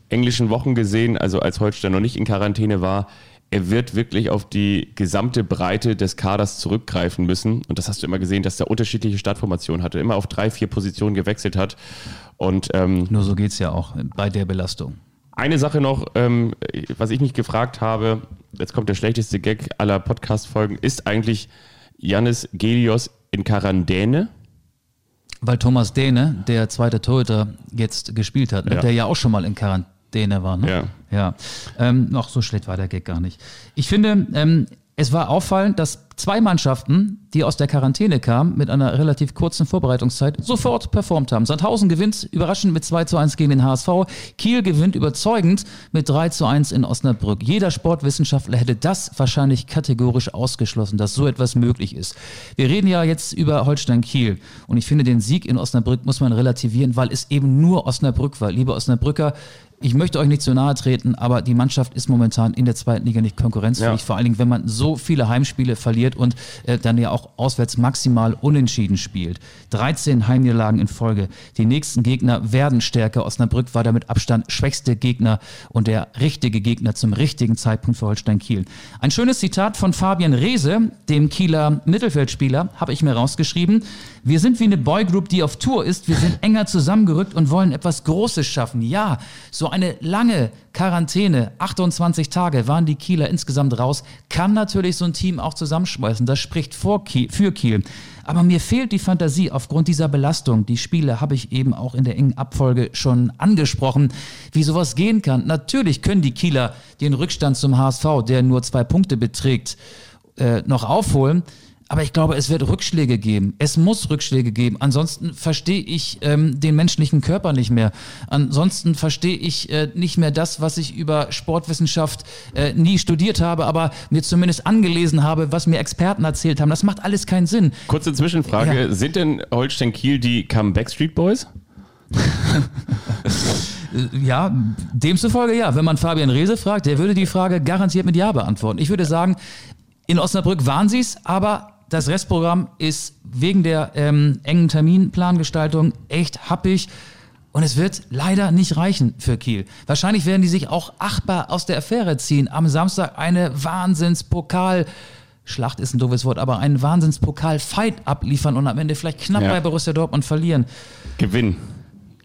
englischen Wochen gesehen, also als Holstein noch nicht in Quarantäne war. Er wird wirklich auf die gesamte Breite des Kaders zurückgreifen müssen. Und das hast du immer gesehen, dass er unterschiedliche Startformationen hatte, immer auf drei, vier Positionen gewechselt hat. Und, ähm, Nur so geht es ja auch bei der Belastung. Eine Sache noch, ähm, was ich mich gefragt habe, jetzt kommt der schlechteste Gag aller Podcast-Folgen, ist eigentlich Janis Gelios in Quarantäne? Weil Thomas Dehne, der zweite Torhüter, jetzt gespielt hat, ne? ja. der ja auch schon mal in Quarantäne war. Ne? Ja. ja. Ähm, noch so schlecht war der Gag gar nicht. Ich finde, ähm, es war auffallend, dass zwei Mannschaften, die aus der Quarantäne kamen, mit einer relativ kurzen Vorbereitungszeit sofort performt haben. Sandhausen gewinnt überraschend mit 2 zu 1 gegen den HSV. Kiel gewinnt überzeugend mit 3 zu 1 in Osnabrück. Jeder Sportwissenschaftler hätte das wahrscheinlich kategorisch ausgeschlossen, dass so etwas möglich ist. Wir reden ja jetzt über Holstein Kiel und ich finde, den Sieg in Osnabrück muss man relativieren, weil es eben nur Osnabrück war. Liebe Osnabrücker, ich möchte euch nicht zu nahe treten, aber die Mannschaft ist momentan in der zweiten Liga nicht konkurrenzfähig. Ja. Vor allen Dingen, wenn man so viele Heimspiele verliert und äh, dann ja auch auswärts maximal unentschieden spielt. 13 Heimniederlagen in Folge. Die nächsten Gegner werden stärker. Osnabrück war damit Abstand schwächste Gegner und der richtige Gegner zum richtigen Zeitpunkt für Holstein Kiel. Ein schönes Zitat von Fabian Reese, dem Kieler Mittelfeldspieler, habe ich mir rausgeschrieben. Wir sind wie eine Boygroup, die auf Tour ist. Wir sind enger zusammengerückt und wollen etwas Großes schaffen. Ja, so eine lange Quarantäne, 28 Tage waren die Kieler insgesamt raus, kann natürlich so ein Team auch zusammenschmeißen. Das spricht Kiel, für Kiel. Aber mir fehlt die Fantasie aufgrund dieser Belastung. Die Spiele habe ich eben auch in der engen Abfolge schon angesprochen, wie sowas gehen kann. Natürlich können die Kieler den Rückstand zum HSV, der nur zwei Punkte beträgt, äh, noch aufholen. Aber ich glaube, es wird Rückschläge geben. Es muss Rückschläge geben. Ansonsten verstehe ich ähm, den menschlichen Körper nicht mehr. Ansonsten verstehe ich äh, nicht mehr das, was ich über Sportwissenschaft äh, nie studiert habe, aber mir zumindest angelesen habe, was mir Experten erzählt haben. Das macht alles keinen Sinn. Kurze Zwischenfrage. Ja. Sind denn Holstein Kiel die Comeback Street Boys? ja, demzufolge ja. Wenn man Fabian Rehse fragt, der würde die Frage garantiert mit Ja beantworten. Ich würde sagen, in Osnabrück waren sie es, aber das Restprogramm ist wegen der ähm, engen Terminplangestaltung echt happig. Und es wird leider nicht reichen für Kiel. Wahrscheinlich werden die sich auch achtbar aus der Affäre ziehen. Am Samstag eine Wahnsinnspokal. Schlacht ist ein doofes Wort, aber einen Wahnsinnspokal-Fight abliefern und am Ende vielleicht knapp ja. bei Borussia Dortmund verlieren. Gewinn.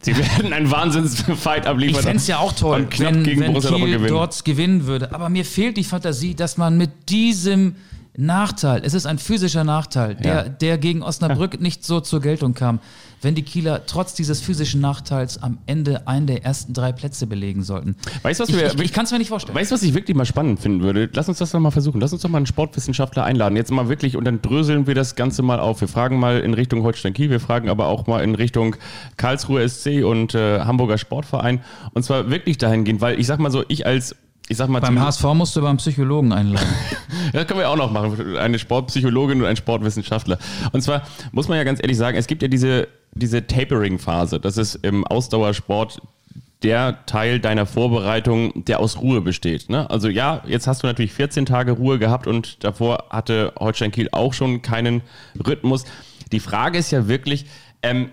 Sie werden einen Wahnsinnsfight abliefern. Ich fände es ja auch toll, wenn, wenn Kiel dort gewinnen würde. Aber mir fehlt die Fantasie, dass man mit diesem Nachteil, es ist ein physischer Nachteil, der, ja. der gegen Osnabrück ja. nicht so zur Geltung kam, wenn die Kieler trotz dieses physischen Nachteils am Ende einen der ersten drei Plätze belegen sollten. Weißt du, was ich, wir, ich, ich kann es mir nicht vorstellen. Weißt du, was ich wirklich mal spannend finden würde? Lass uns das doch mal versuchen. Lass uns doch mal einen Sportwissenschaftler einladen. Jetzt mal wirklich und dann dröseln wir das Ganze mal auf. Wir fragen mal in Richtung Holstein Kiel, wir fragen aber auch mal in Richtung Karlsruhe SC und äh, Hamburger Sportverein. Und zwar wirklich dahingehend, weil ich sag mal so, ich als ich sag mal. Beim HSV musst du beim Psychologen einladen. das können wir auch noch machen. Eine Sportpsychologin und ein Sportwissenschaftler. Und zwar muss man ja ganz ehrlich sagen, es gibt ja diese diese Tapering-Phase. Das ist im Ausdauersport der Teil deiner Vorbereitung, der aus Ruhe besteht. Ne? Also ja, jetzt hast du natürlich 14 Tage Ruhe gehabt und davor hatte Holstein Kiel auch schon keinen Rhythmus. Die Frage ist ja wirklich, ähm,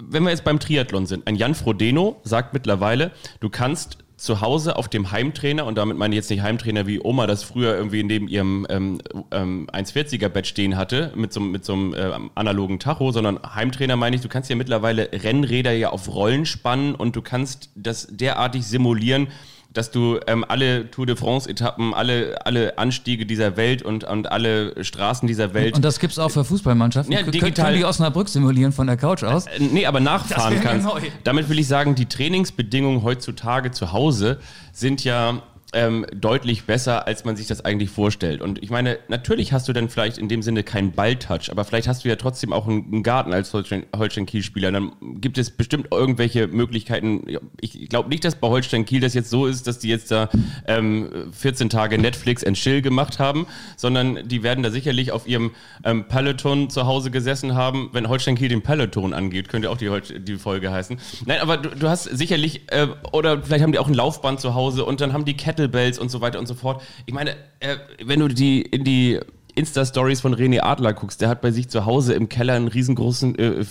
wenn wir jetzt beim Triathlon sind, ein Jan Frodeno sagt mittlerweile, du kannst zu Hause auf dem Heimtrainer, und damit meine ich jetzt nicht Heimtrainer, wie Oma das früher irgendwie neben ihrem ähm, ähm, 1,40er Bett stehen hatte, mit so, mit so einem äh, analogen Tacho, sondern Heimtrainer meine ich, du kannst ja mittlerweile Rennräder ja auf Rollen spannen und du kannst das derartig simulieren, dass du ähm, alle Tour de France-Etappen, alle, alle Anstiege dieser Welt und, und alle Straßen dieser Welt. Und das gibt es auch für Fußballmannschaften. Ja, Kön- digital- Können die Osnabrück simulieren von der Couch aus? Äh, Nee, aber nachfahren kannst. neu. Damit will ich sagen, die Trainingsbedingungen heutzutage zu Hause sind ja ähm, deutlich besser, als man sich das eigentlich vorstellt. Und ich meine, natürlich hast du dann vielleicht in dem Sinne keinen Balltouch, aber vielleicht hast du ja trotzdem auch einen, Garten als Holstein- Holstein-Kiel-Spieler. Dann gibt es bestimmt irgendwelche Möglichkeiten. Ich glaube nicht, dass bei Holstein-Kiel das jetzt so ist, dass die jetzt da ähm, 14 Tage Netflix and Chill gemacht haben, sondern die werden da sicherlich auf ihrem ähm, Peloton zu Hause gesessen haben. Wenn Holstein Kiel den Peloton angeht, könnte auch die, die Folge heißen. Nein, aber du, du hast sicherlich, äh, oder vielleicht haben die auch ein Laufband zu Hause und dann haben die Kettlebells und so weiter und so fort. Ich meine, äh, wenn du die in die Insta-Stories von René Adler guckst, der hat bei sich zu Hause im Keller ein riesengroßen, äh,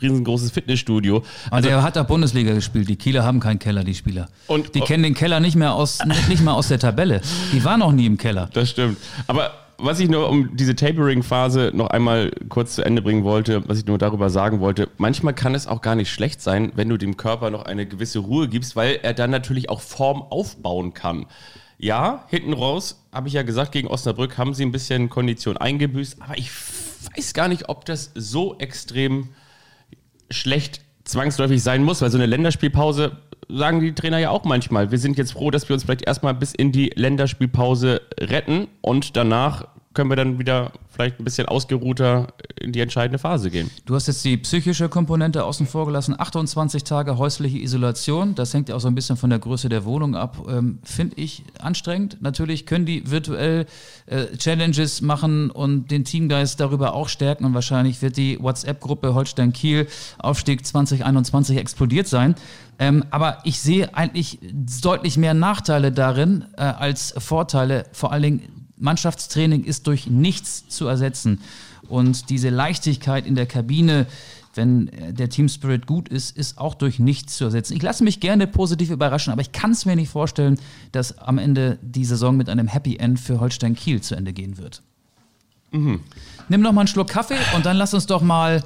riesengroßes Fitnessstudio. Und der hat da Bundesliga gespielt. Die Kieler haben keinen Keller, die Spieler. Und- die kennen den Keller nicht mehr aus, nicht mal aus der Tabelle. Die waren noch nie im Keller. Das stimmt. Aber was ich nur um diese Tapering-Phase noch einmal kurz zu Ende bringen wollte, was ich nur darüber sagen wollte, manchmal kann es auch gar nicht schlecht sein, wenn du dem Körper noch eine gewisse Ruhe gibst, weil er dann natürlich auch Form aufbauen kann. Ja, hinten raus, habe ich ja gesagt, gegen Osnabrück haben sie ein bisschen Kondition eingebüßt, aber ich weiß gar nicht, ob das so extrem schlecht zwangsläufig sein muss, weil so eine Länderspielpause sagen die Trainer ja auch manchmal. Wir sind jetzt froh, dass wir uns vielleicht erstmal bis in die Länderspielpause retten und danach können wir dann wieder vielleicht ein bisschen ausgeruhter in die entscheidende Phase gehen. Du hast jetzt die psychische Komponente außen vor gelassen. 28 Tage häusliche Isolation. Das hängt ja auch so ein bisschen von der Größe der Wohnung ab. Ähm, Finde ich anstrengend. Natürlich können die virtuell äh, Challenges machen und den Teamgeist darüber auch stärken. Und wahrscheinlich wird die WhatsApp-Gruppe Holstein Kiel Aufstieg 2021 explodiert sein. Ähm, aber ich sehe eigentlich deutlich mehr Nachteile darin äh, als Vorteile. Vor allen Dingen Mannschaftstraining ist durch nichts zu ersetzen. Und diese Leichtigkeit in der Kabine, wenn äh, der Team Spirit gut ist, ist auch durch nichts zu ersetzen. Ich lasse mich gerne positiv überraschen, aber ich kann es mir nicht vorstellen, dass am Ende die Saison mit einem Happy End für Holstein Kiel zu Ende gehen wird. Nimm noch mal einen Schluck Kaffee und dann lass uns doch mal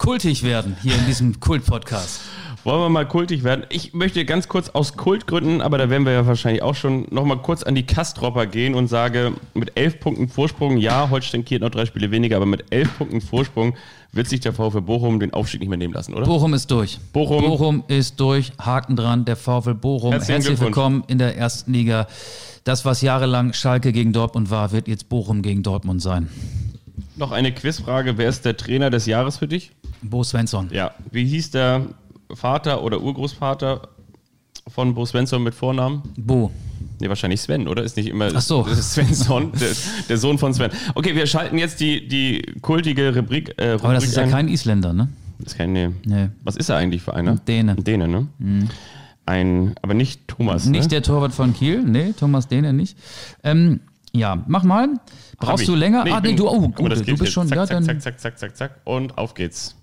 kultig werden hier in diesem Kult-Podcast. Wollen wir mal kultig werden? Ich möchte ganz kurz aus Kultgründen, aber da werden wir ja wahrscheinlich auch schon noch mal kurz an die Kastropper gehen und sage, mit elf Punkten Vorsprung, ja, Holstein Kiel noch drei Spiele weniger, aber mit elf Punkten Vorsprung wird sich der VfL Bochum den Aufstieg nicht mehr nehmen lassen, oder? Bochum ist durch. Bochum. Bochum ist durch. Haken dran. Der VfL Bochum. Herzlichen Herzlich willkommen in der ersten Liga. Das, was jahrelang Schalke gegen Dortmund war, wird jetzt Bochum gegen Dortmund sein. Noch eine Quizfrage, wer ist der Trainer des Jahres für dich? Bo Svensson. Ja, wie hieß der Vater oder Urgroßvater von Bo Svensson mit Vornamen? Bo. Nee, wahrscheinlich Sven, oder? Ist nicht immer Ach so. Svensson, der, der Sohn von Sven. Okay, wir schalten jetzt die, die kultige Rubrik, äh, Rubrik Aber das ist ja ein. kein Isländer, ne? Das ist kein, nee. Nee. Was ist er eigentlich für einer? Däne. Ein Däne, ne? Ein, aber nicht Thomas. Nicht ne? der Torwart von Kiel. Nee, Thomas Dehne nicht. Ähm, ja, mach mal. Brauchst du länger? Nee, ah, nee, du, oh, gut, du bist schon, zack, ja, zack, dann. zack, zack, zack, zack, zack und auf geht's.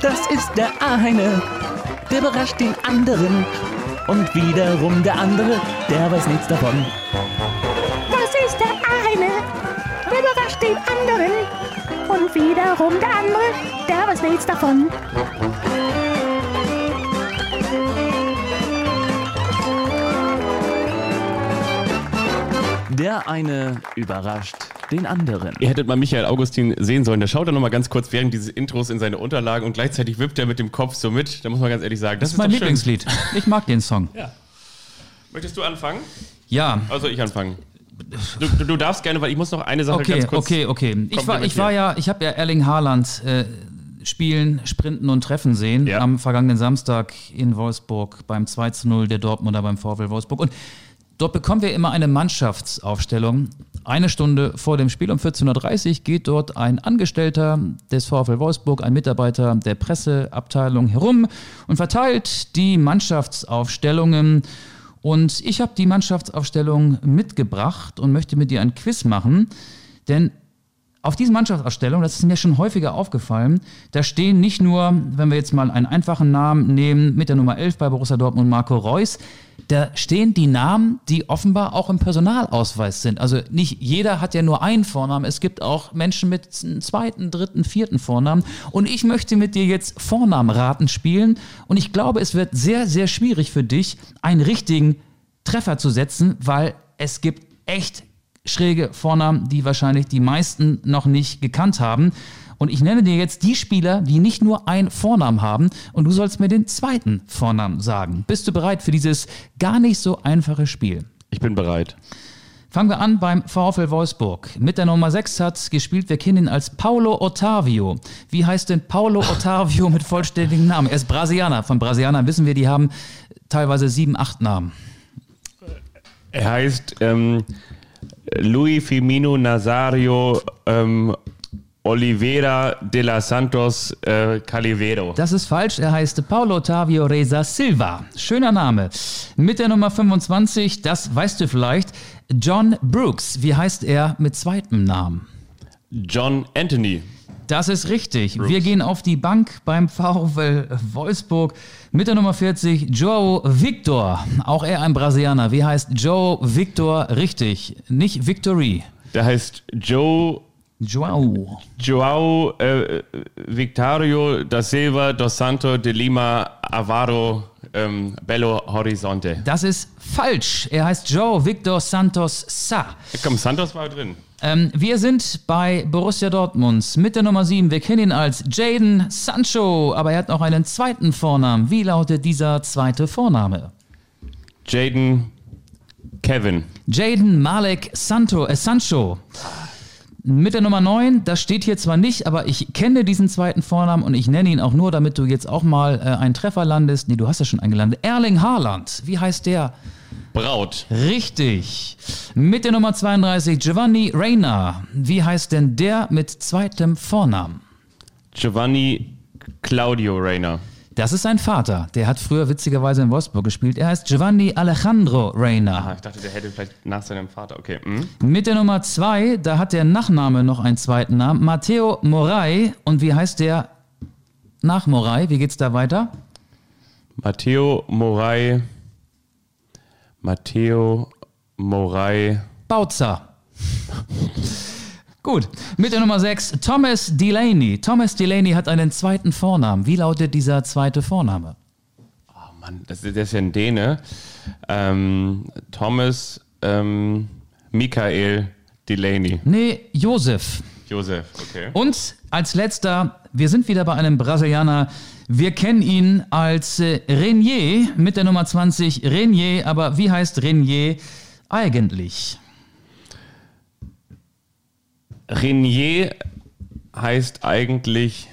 Das ist der eine, der überrascht den anderen. Und wiederum der andere, der weiß nichts davon. Das ist der eine, der überrascht den anderen. Und wiederum der andere, der weiß nichts davon. Der eine überrascht den anderen. Ihr hättet mal Michael Augustin sehen sollen. Der schaut dann noch mal ganz kurz während dieses Intros in seine Unterlagen und gleichzeitig wippt er mit dem Kopf so mit. Da muss man ganz ehrlich sagen, Das ist mein doch schön. Lieblingslied. Ich mag den Song. Möchtest du anfangen? Ja, Also ich anfangen. Du, du, du darfst gerne, weil ich muss noch eine Sache Okay, ganz kurz. okay, okay. Ich war, ich war ja, ich habe ja Erling Haaland äh, spielen, sprinten und treffen sehen Ja. am vergangenen Samstag in Wolfsburg beim 2 zu 0 der Dortmunder beim VfL Wolfsburg. Und Dort bekommen wir immer eine Mannschaftsaufstellung. Eine Stunde vor dem Spiel um 14.30 Uhr geht dort ein Angestellter des VfL Wolfsburg, ein Mitarbeiter der Presseabteilung herum und verteilt die Mannschaftsaufstellungen. Und ich habe die Mannschaftsaufstellung mitgebracht und möchte mit dir ein Quiz machen. Denn auf diesen Mannschaftsausstellungen, das ist mir schon häufiger aufgefallen, da stehen nicht nur, wenn wir jetzt mal einen einfachen Namen nehmen, mit der Nummer 11 bei Borussia Dortmund Marco Reus, da stehen die Namen, die offenbar auch im Personalausweis sind. Also nicht jeder hat ja nur einen Vornamen, es gibt auch Menschen mit einem zweiten, dritten, vierten Vornamen. Und ich möchte mit dir jetzt Vornamenraten spielen und ich glaube, es wird sehr, sehr schwierig für dich, einen richtigen Treffer zu setzen, weil es gibt echt schräge Vornamen, die wahrscheinlich die meisten noch nicht gekannt haben. Und ich nenne dir jetzt die Spieler, die nicht nur einen Vornamen haben und du sollst mir den zweiten Vornamen sagen. Bist du bereit für dieses gar nicht so einfache Spiel? Ich bin bereit. Fangen wir an beim VfL Wolfsburg. Mit der Nummer 6 hat gespielt, wir kennen ihn als Paulo Ottavio. Wie heißt denn Paulo Ottavio mit vollständigem Namen? Er ist Brasilianer. Von Brasilianern wissen wir, die haben teilweise sieben, acht Namen. Er heißt ähm, Luis Firmino Nazario ähm, Oliveira de la Santos äh, Calivero. Das ist falsch. Er heißt Paulo Ottavio Reza Silva. Schöner Name. Mit der Nummer 25, das weißt du vielleicht, John Brooks. Wie heißt er mit zweitem Namen? John Anthony. Das ist richtig. Wir gehen auf die Bank beim VfL Wolfsburg mit der Nummer 40, Joao Victor. Auch er ein Brasilianer. Wie heißt Joe Victor richtig? Nicht Victory. Der heißt Joe Joao. Joao äh, Victorio da Silva dos Santo de Lima Avaro ähm, Belo Horizonte. Das ist falsch. Er heißt Joe Victor Santos Sa. Komm, Santos war drin. Ähm, wir sind bei Borussia Dortmund mit der Nummer 7. Wir kennen ihn als Jaden Sancho, aber er hat noch einen zweiten Vornamen. Wie lautet dieser zweite Vorname? Jaden Kevin. Jaden Malek Santo, äh, Sancho. Mit der Nummer 9, das steht hier zwar nicht, aber ich kenne diesen zweiten Vornamen und ich nenne ihn auch nur, damit du jetzt auch mal äh, einen Treffer landest. Nee, du hast ja schon eingelandet. Erling Haaland. Wie heißt der? Braut. Richtig. Mit der Nummer 32, Giovanni Reina. Wie heißt denn der mit zweitem Vornamen? Giovanni Claudio Reyna. Das ist sein Vater. Der hat früher witzigerweise in Wolfsburg gespielt. Er heißt Giovanni Alejandro Reina. Ah, ich dachte, der hätte vielleicht nach seinem Vater. Okay. Hm? Mit der Nummer 2, da hat der Nachname noch einen zweiten Namen. Matteo Morai. Und wie heißt der nach Morai? Wie geht's da weiter? Matteo Morai. Matteo Morai. Bautzer. Gut. Mit der Nummer 6, Thomas Delaney. Thomas Delaney hat einen zweiten Vornamen. Wie lautet dieser zweite Vorname? Oh Mann, das, ist- das ist ja ein Däne. Ähm, Thomas ähm, Michael Delaney. Nee, Josef. Josef, okay. Und als letzter, wir sind wieder bei einem Brasilianer. Wir kennen ihn als äh, Renier mit der Nummer 20. Renier, aber wie heißt Renier eigentlich? Renier heißt eigentlich,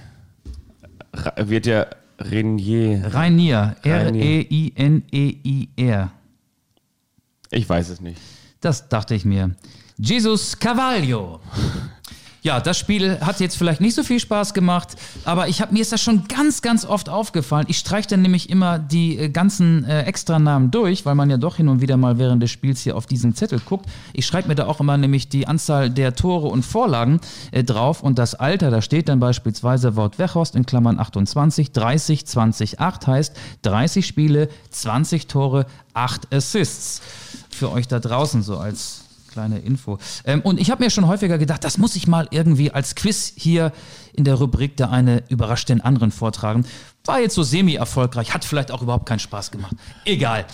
wird ja Renier. Rainier. E Rainier. R-E-I-N-E-I-R. Ich weiß es nicht. Das dachte ich mir. Jesus Carvalho. Ja, das Spiel hat jetzt vielleicht nicht so viel Spaß gemacht, aber ich hab, mir ist das schon ganz, ganz oft aufgefallen. Ich streiche dann nämlich immer die äh, ganzen äh, Extranamen durch, weil man ja doch hin und wieder mal während des Spiels hier auf diesen Zettel guckt. Ich schreibe mir da auch immer nämlich die Anzahl der Tore und Vorlagen äh, drauf und das Alter, da steht dann beispielsweise Wort Wechhorst in Klammern 28, 30, 20, 8 heißt 30 Spiele, 20 Tore, 8 Assists. Für euch da draußen so als kleine Info. Ähm, und ich habe mir schon häufiger gedacht, das muss ich mal irgendwie als Quiz hier in der Rubrik der eine überrascht den anderen vortragen. War jetzt so semi-erfolgreich, hat vielleicht auch überhaupt keinen Spaß gemacht. Egal.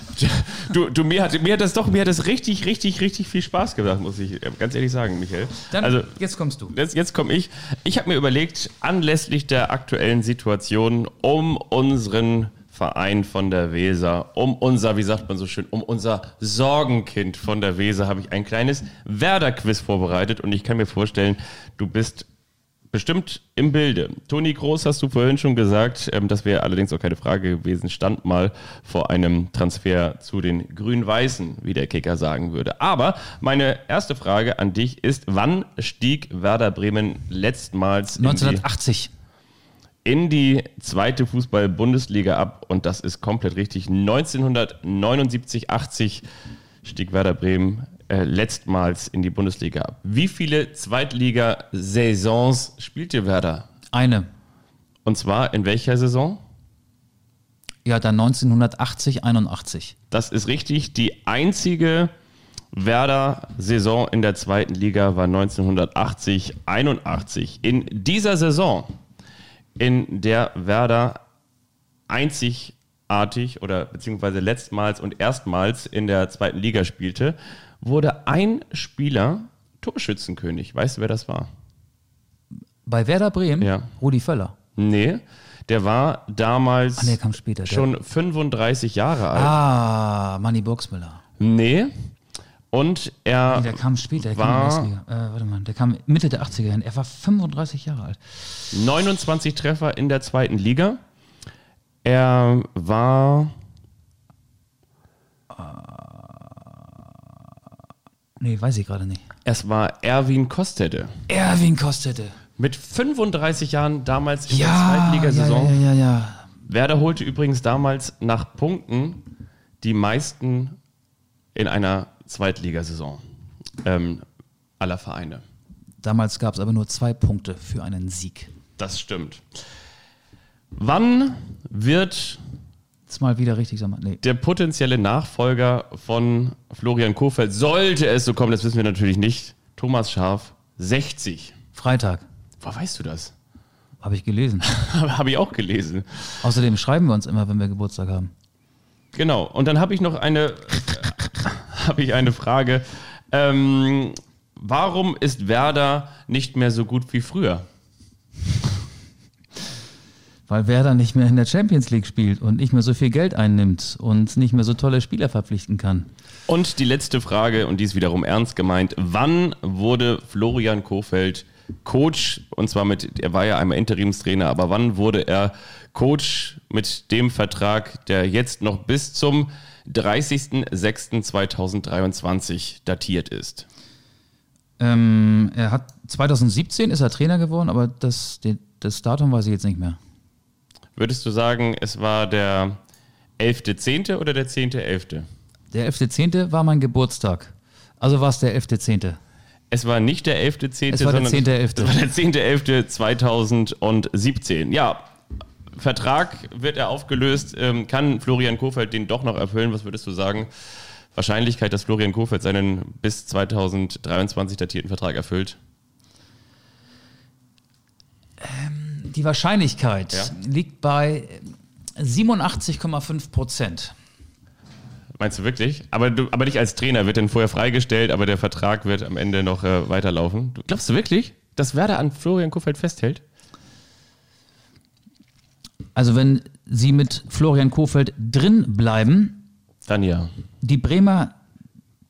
Du, du mir, hat, mir hat das doch, mir hat das richtig, richtig, richtig viel Spaß gemacht, muss ich äh, ganz ehrlich sagen, Michael. Dann, also, jetzt kommst du. Jetzt, jetzt komme ich. Ich habe mir überlegt, anlässlich der aktuellen Situation um unseren Verein von der Weser, um unser, wie sagt man so schön, um unser Sorgenkind von der Weser habe ich ein kleines Werder-Quiz vorbereitet und ich kann mir vorstellen, du bist bestimmt im Bilde. Toni Groß hast du vorhin schon gesagt, ähm, das wäre allerdings auch keine Frage gewesen, stand mal vor einem Transfer zu den Grün-Weißen, wie der Kicker sagen würde. Aber meine erste Frage an dich ist, wann stieg Werder Bremen letztmals in die, 1980. in die zweite Fußball-Bundesliga ab? Und das ist komplett richtig. 1979, 80 stieg Werder Bremen äh, letztmals in die Bundesliga ab. Wie viele Zweitliga-Saisons spielte Werder? Eine. Und zwar in welcher Saison? Ja, dann 1980, 81. Das ist richtig. Die einzige Werder-Saison in der zweiten Liga war 1980, 81. In dieser Saison, in der Werder einzigartig oder beziehungsweise letztmals und erstmals in der zweiten Liga spielte, wurde ein Spieler Torschützenkönig. Weißt du, wer das war? Bei Werder Bremen, Ja. Rudi Völler. Nee, der war damals Ah, nee, später. Schon 35 Jahre alt. Ah, Manni Burgsmüller. Nee. Und er Nee, der kam später. Der war kam, in Erstliga. äh, warte mal, der kam Mitte der 80er hin. Er war 35 Jahre alt. 29 Treffer in der zweiten Liga. Er war Nee, weiß ich gerade nicht. es war Erwin Kostede. Erwin Kostete. Mit 35 Jahren damals in Ja, der ja, Zweitligasaison. ja, ja, ja. Werder holte übrigens damals nach Punkten die meisten in einer Zweitligasaison ähm, aller Vereine. Damals gab es aber nur zwei Punkte für einen Sieg. Das stimmt. Wann wird mal wieder richtig, sag mal. Nee. der potenzielle Nachfolger von Florian Kohfeldt, sollte es so kommen, das wissen wir natürlich nicht, Thomas Scharf, 60? Freitag. Woher weißt du das? Habe ich gelesen. Habe ich auch gelesen. Außerdem schreiben wir uns immer, wenn wir Geburtstag haben. Genau. Und dann habe ich noch eine, habe ich eine Frage. Ähm, warum ist Werder nicht mehr so gut wie früher? Weil Werder nicht mehr in der Champions League spielt und nicht mehr so viel Geld einnimmt und nicht mehr so tolle Spieler verpflichten kann. Und die letzte Frage, und die ist wiederum ernst gemeint. Wann wurde Florian Kohfeldt Coach? Und zwar mit, er war ja einmal Interimstrainer, aber wann wurde er Coach mit dem Vertrag, der jetzt noch bis zum 30.06.2023 datiert ist? Ähm, er hat 2017 ist er Trainer geworden, aber das, das Datum weiß ich jetzt nicht mehr. Würdest du sagen, es war der 11.10. oder der 10.11.? Der 11.10. war mein Geburtstag. Also war es der 11.10. Es war nicht der 11.10., Es war der sondern 10.11.. es war der 10.11.2017. Ja, Vertrag wird er aufgelöst. Ähm, kann Florian Kofeld den doch noch erfüllen? Was würdest du sagen? Wahrscheinlichkeit, dass Florian Kofeld seinen bis 2023 datierten Vertrag erfüllt? Die Wahrscheinlichkeit Ja. liegt bei 87,5 Prozent. Meinst du wirklich? Aber, du, aber nicht als Trainer, wird dann vorher freigestellt, aber der Vertrag wird am Ende noch äh, weiterlaufen. Du, glaubst du wirklich, dass Werder an Florian Kofeld festhält? Also wenn sie mit Florian Kofeld drin bleiben, Dann ja. die Bremer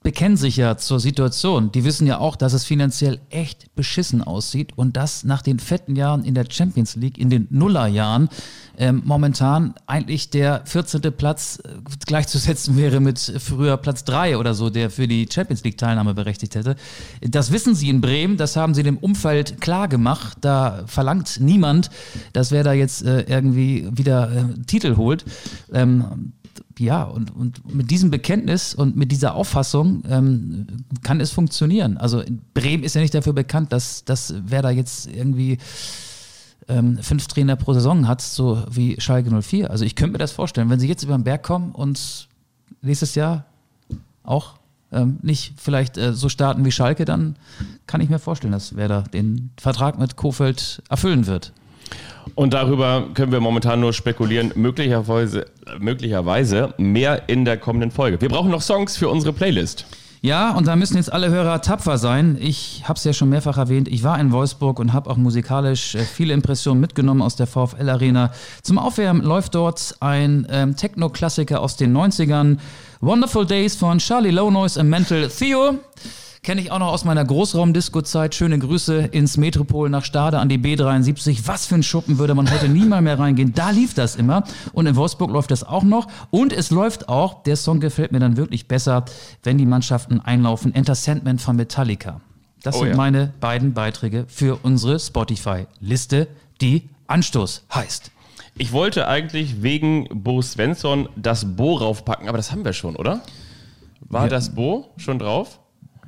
bekennen sich ja zur Situation. Die wissen ja auch, dass es finanziell echt beschissen aussieht und dass nach den fetten Jahren in der Champions League, in den Nullerjahren, ähm, momentan eigentlich der 14. Platz äh, gleichzusetzen wäre mit früher Platz 3 oder so, der für die Champions League Teilnahme berechtigt hätte. Das wissen sie in Bremen, das haben sie dem Umfeld klar gemacht. Da verlangt niemand, dass wer da jetzt äh, irgendwie wieder äh, Titel holt. Ähm, ja, und, und mit diesem Bekenntnis und mit dieser Auffassung ähm, kann es funktionieren. Also Bremen ist ja nicht dafür bekannt, dass, dass wer da jetzt irgendwie ähm, fünf Trainer pro Saison hat, so wie Schalke 04. Also ich könnte mir das vorstellen, wenn sie jetzt über den Berg kommen und nächstes Jahr auch ähm, nicht vielleicht äh, so starten wie Schalke, dann kann ich mir vorstellen, dass Werder den Vertrag mit Kofeld erfüllen wird. Und darüber können wir momentan nur spekulieren, möglicherweise, möglicherweise mehr in der kommenden Folge. Wir brauchen noch Songs für unsere Playlist. Ja, und da müssen jetzt alle Hörer tapfer sein. Ich habe es ja schon mehrfach erwähnt. Ich war in Wolfsburg und habe auch musikalisch äh, viele Impressionen mitgenommen aus der VfL Arena. Zum Aufwärmen läuft dort ein ähm, Techno-Klassiker aus den 90ern. Wonderful Days von Charlie Low Noise und Mental Theo. Kenne ich auch noch aus meiner Großraumdisco-Zeit. Schöne Grüße ins Metropol nach Stade an die B73. Was für ein Schuppen würde man heute nie mal mehr reingehen. Da lief das immer. Und in Wolfsburg läuft das auch noch. Und es läuft auch, der Song gefällt mir dann wirklich besser, wenn die Mannschaften einlaufen. Enter Sandman von Metallica. Das Oh sind ja. meine beiden Beiträge für unsere Spotify-Liste, die Anstoß heißt. Ich wollte eigentlich wegen Bo Svensson das Bo raufpacken, aber das haben wir schon, oder? War Ja. das Bo schon drauf?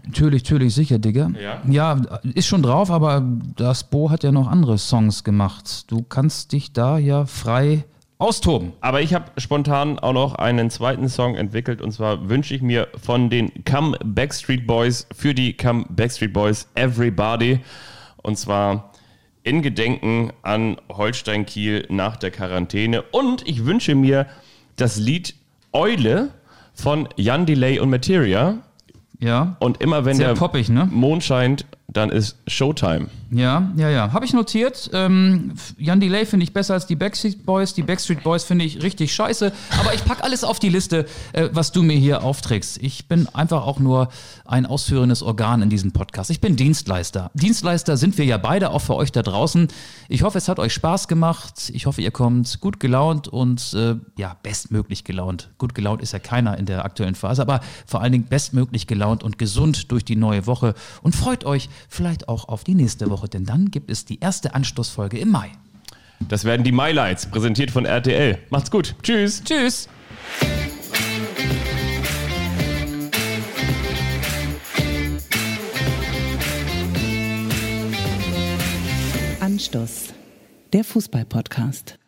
Natürlich, natürlich, sicher, Digga. Ja? Ja, ist schon drauf, aber das Bo hat ja noch andere Songs gemacht. Du kannst dich da ja frei austoben. Aber ich habe spontan auch noch einen zweiten Song entwickelt und zwar wünsche ich mir von den Come Backstreet Boys für die Come Backstreet Boys Everybody und zwar in Gedenken an Holstein Kiel nach der Quarantäne und ich wünsche mir das Lied Eule von Jan Delay und Materia Ja. und immer wenn Sehr der poppig, ne? Mond scheint, dann ist Showtime. Ja, ja, ja. Habe ich notiert. Ähm, Jan Delay finde ich besser als die Backstreet Boys. Die Backstreet Boys finde ich richtig scheiße. Aber ich packe alles auf die Liste, äh, was du mir hier aufträgst. Ich bin einfach auch nur ein ausführendes Organ in diesem Podcast. Ich bin Dienstleister. Dienstleister sind wir ja beide, auch für euch da draußen. Ich hoffe, es hat euch Spaß gemacht. Ich hoffe, ihr kommt gut gelaunt und äh, ja, bestmöglich gelaunt. Gut gelaunt ist ja keiner in der aktuellen Phase, aber vor allen Dingen bestmöglich gelaunt und gesund durch die neue Woche. Und freut euch vielleicht auch auf die nächste Woche, denn dann gibt es die erste Anstoßfolge im Mai. Das werden die Mylights, präsentiert von RTL. Macht's gut. Tschüss. Tschüss! Anstoß, der Fußball-Podcast.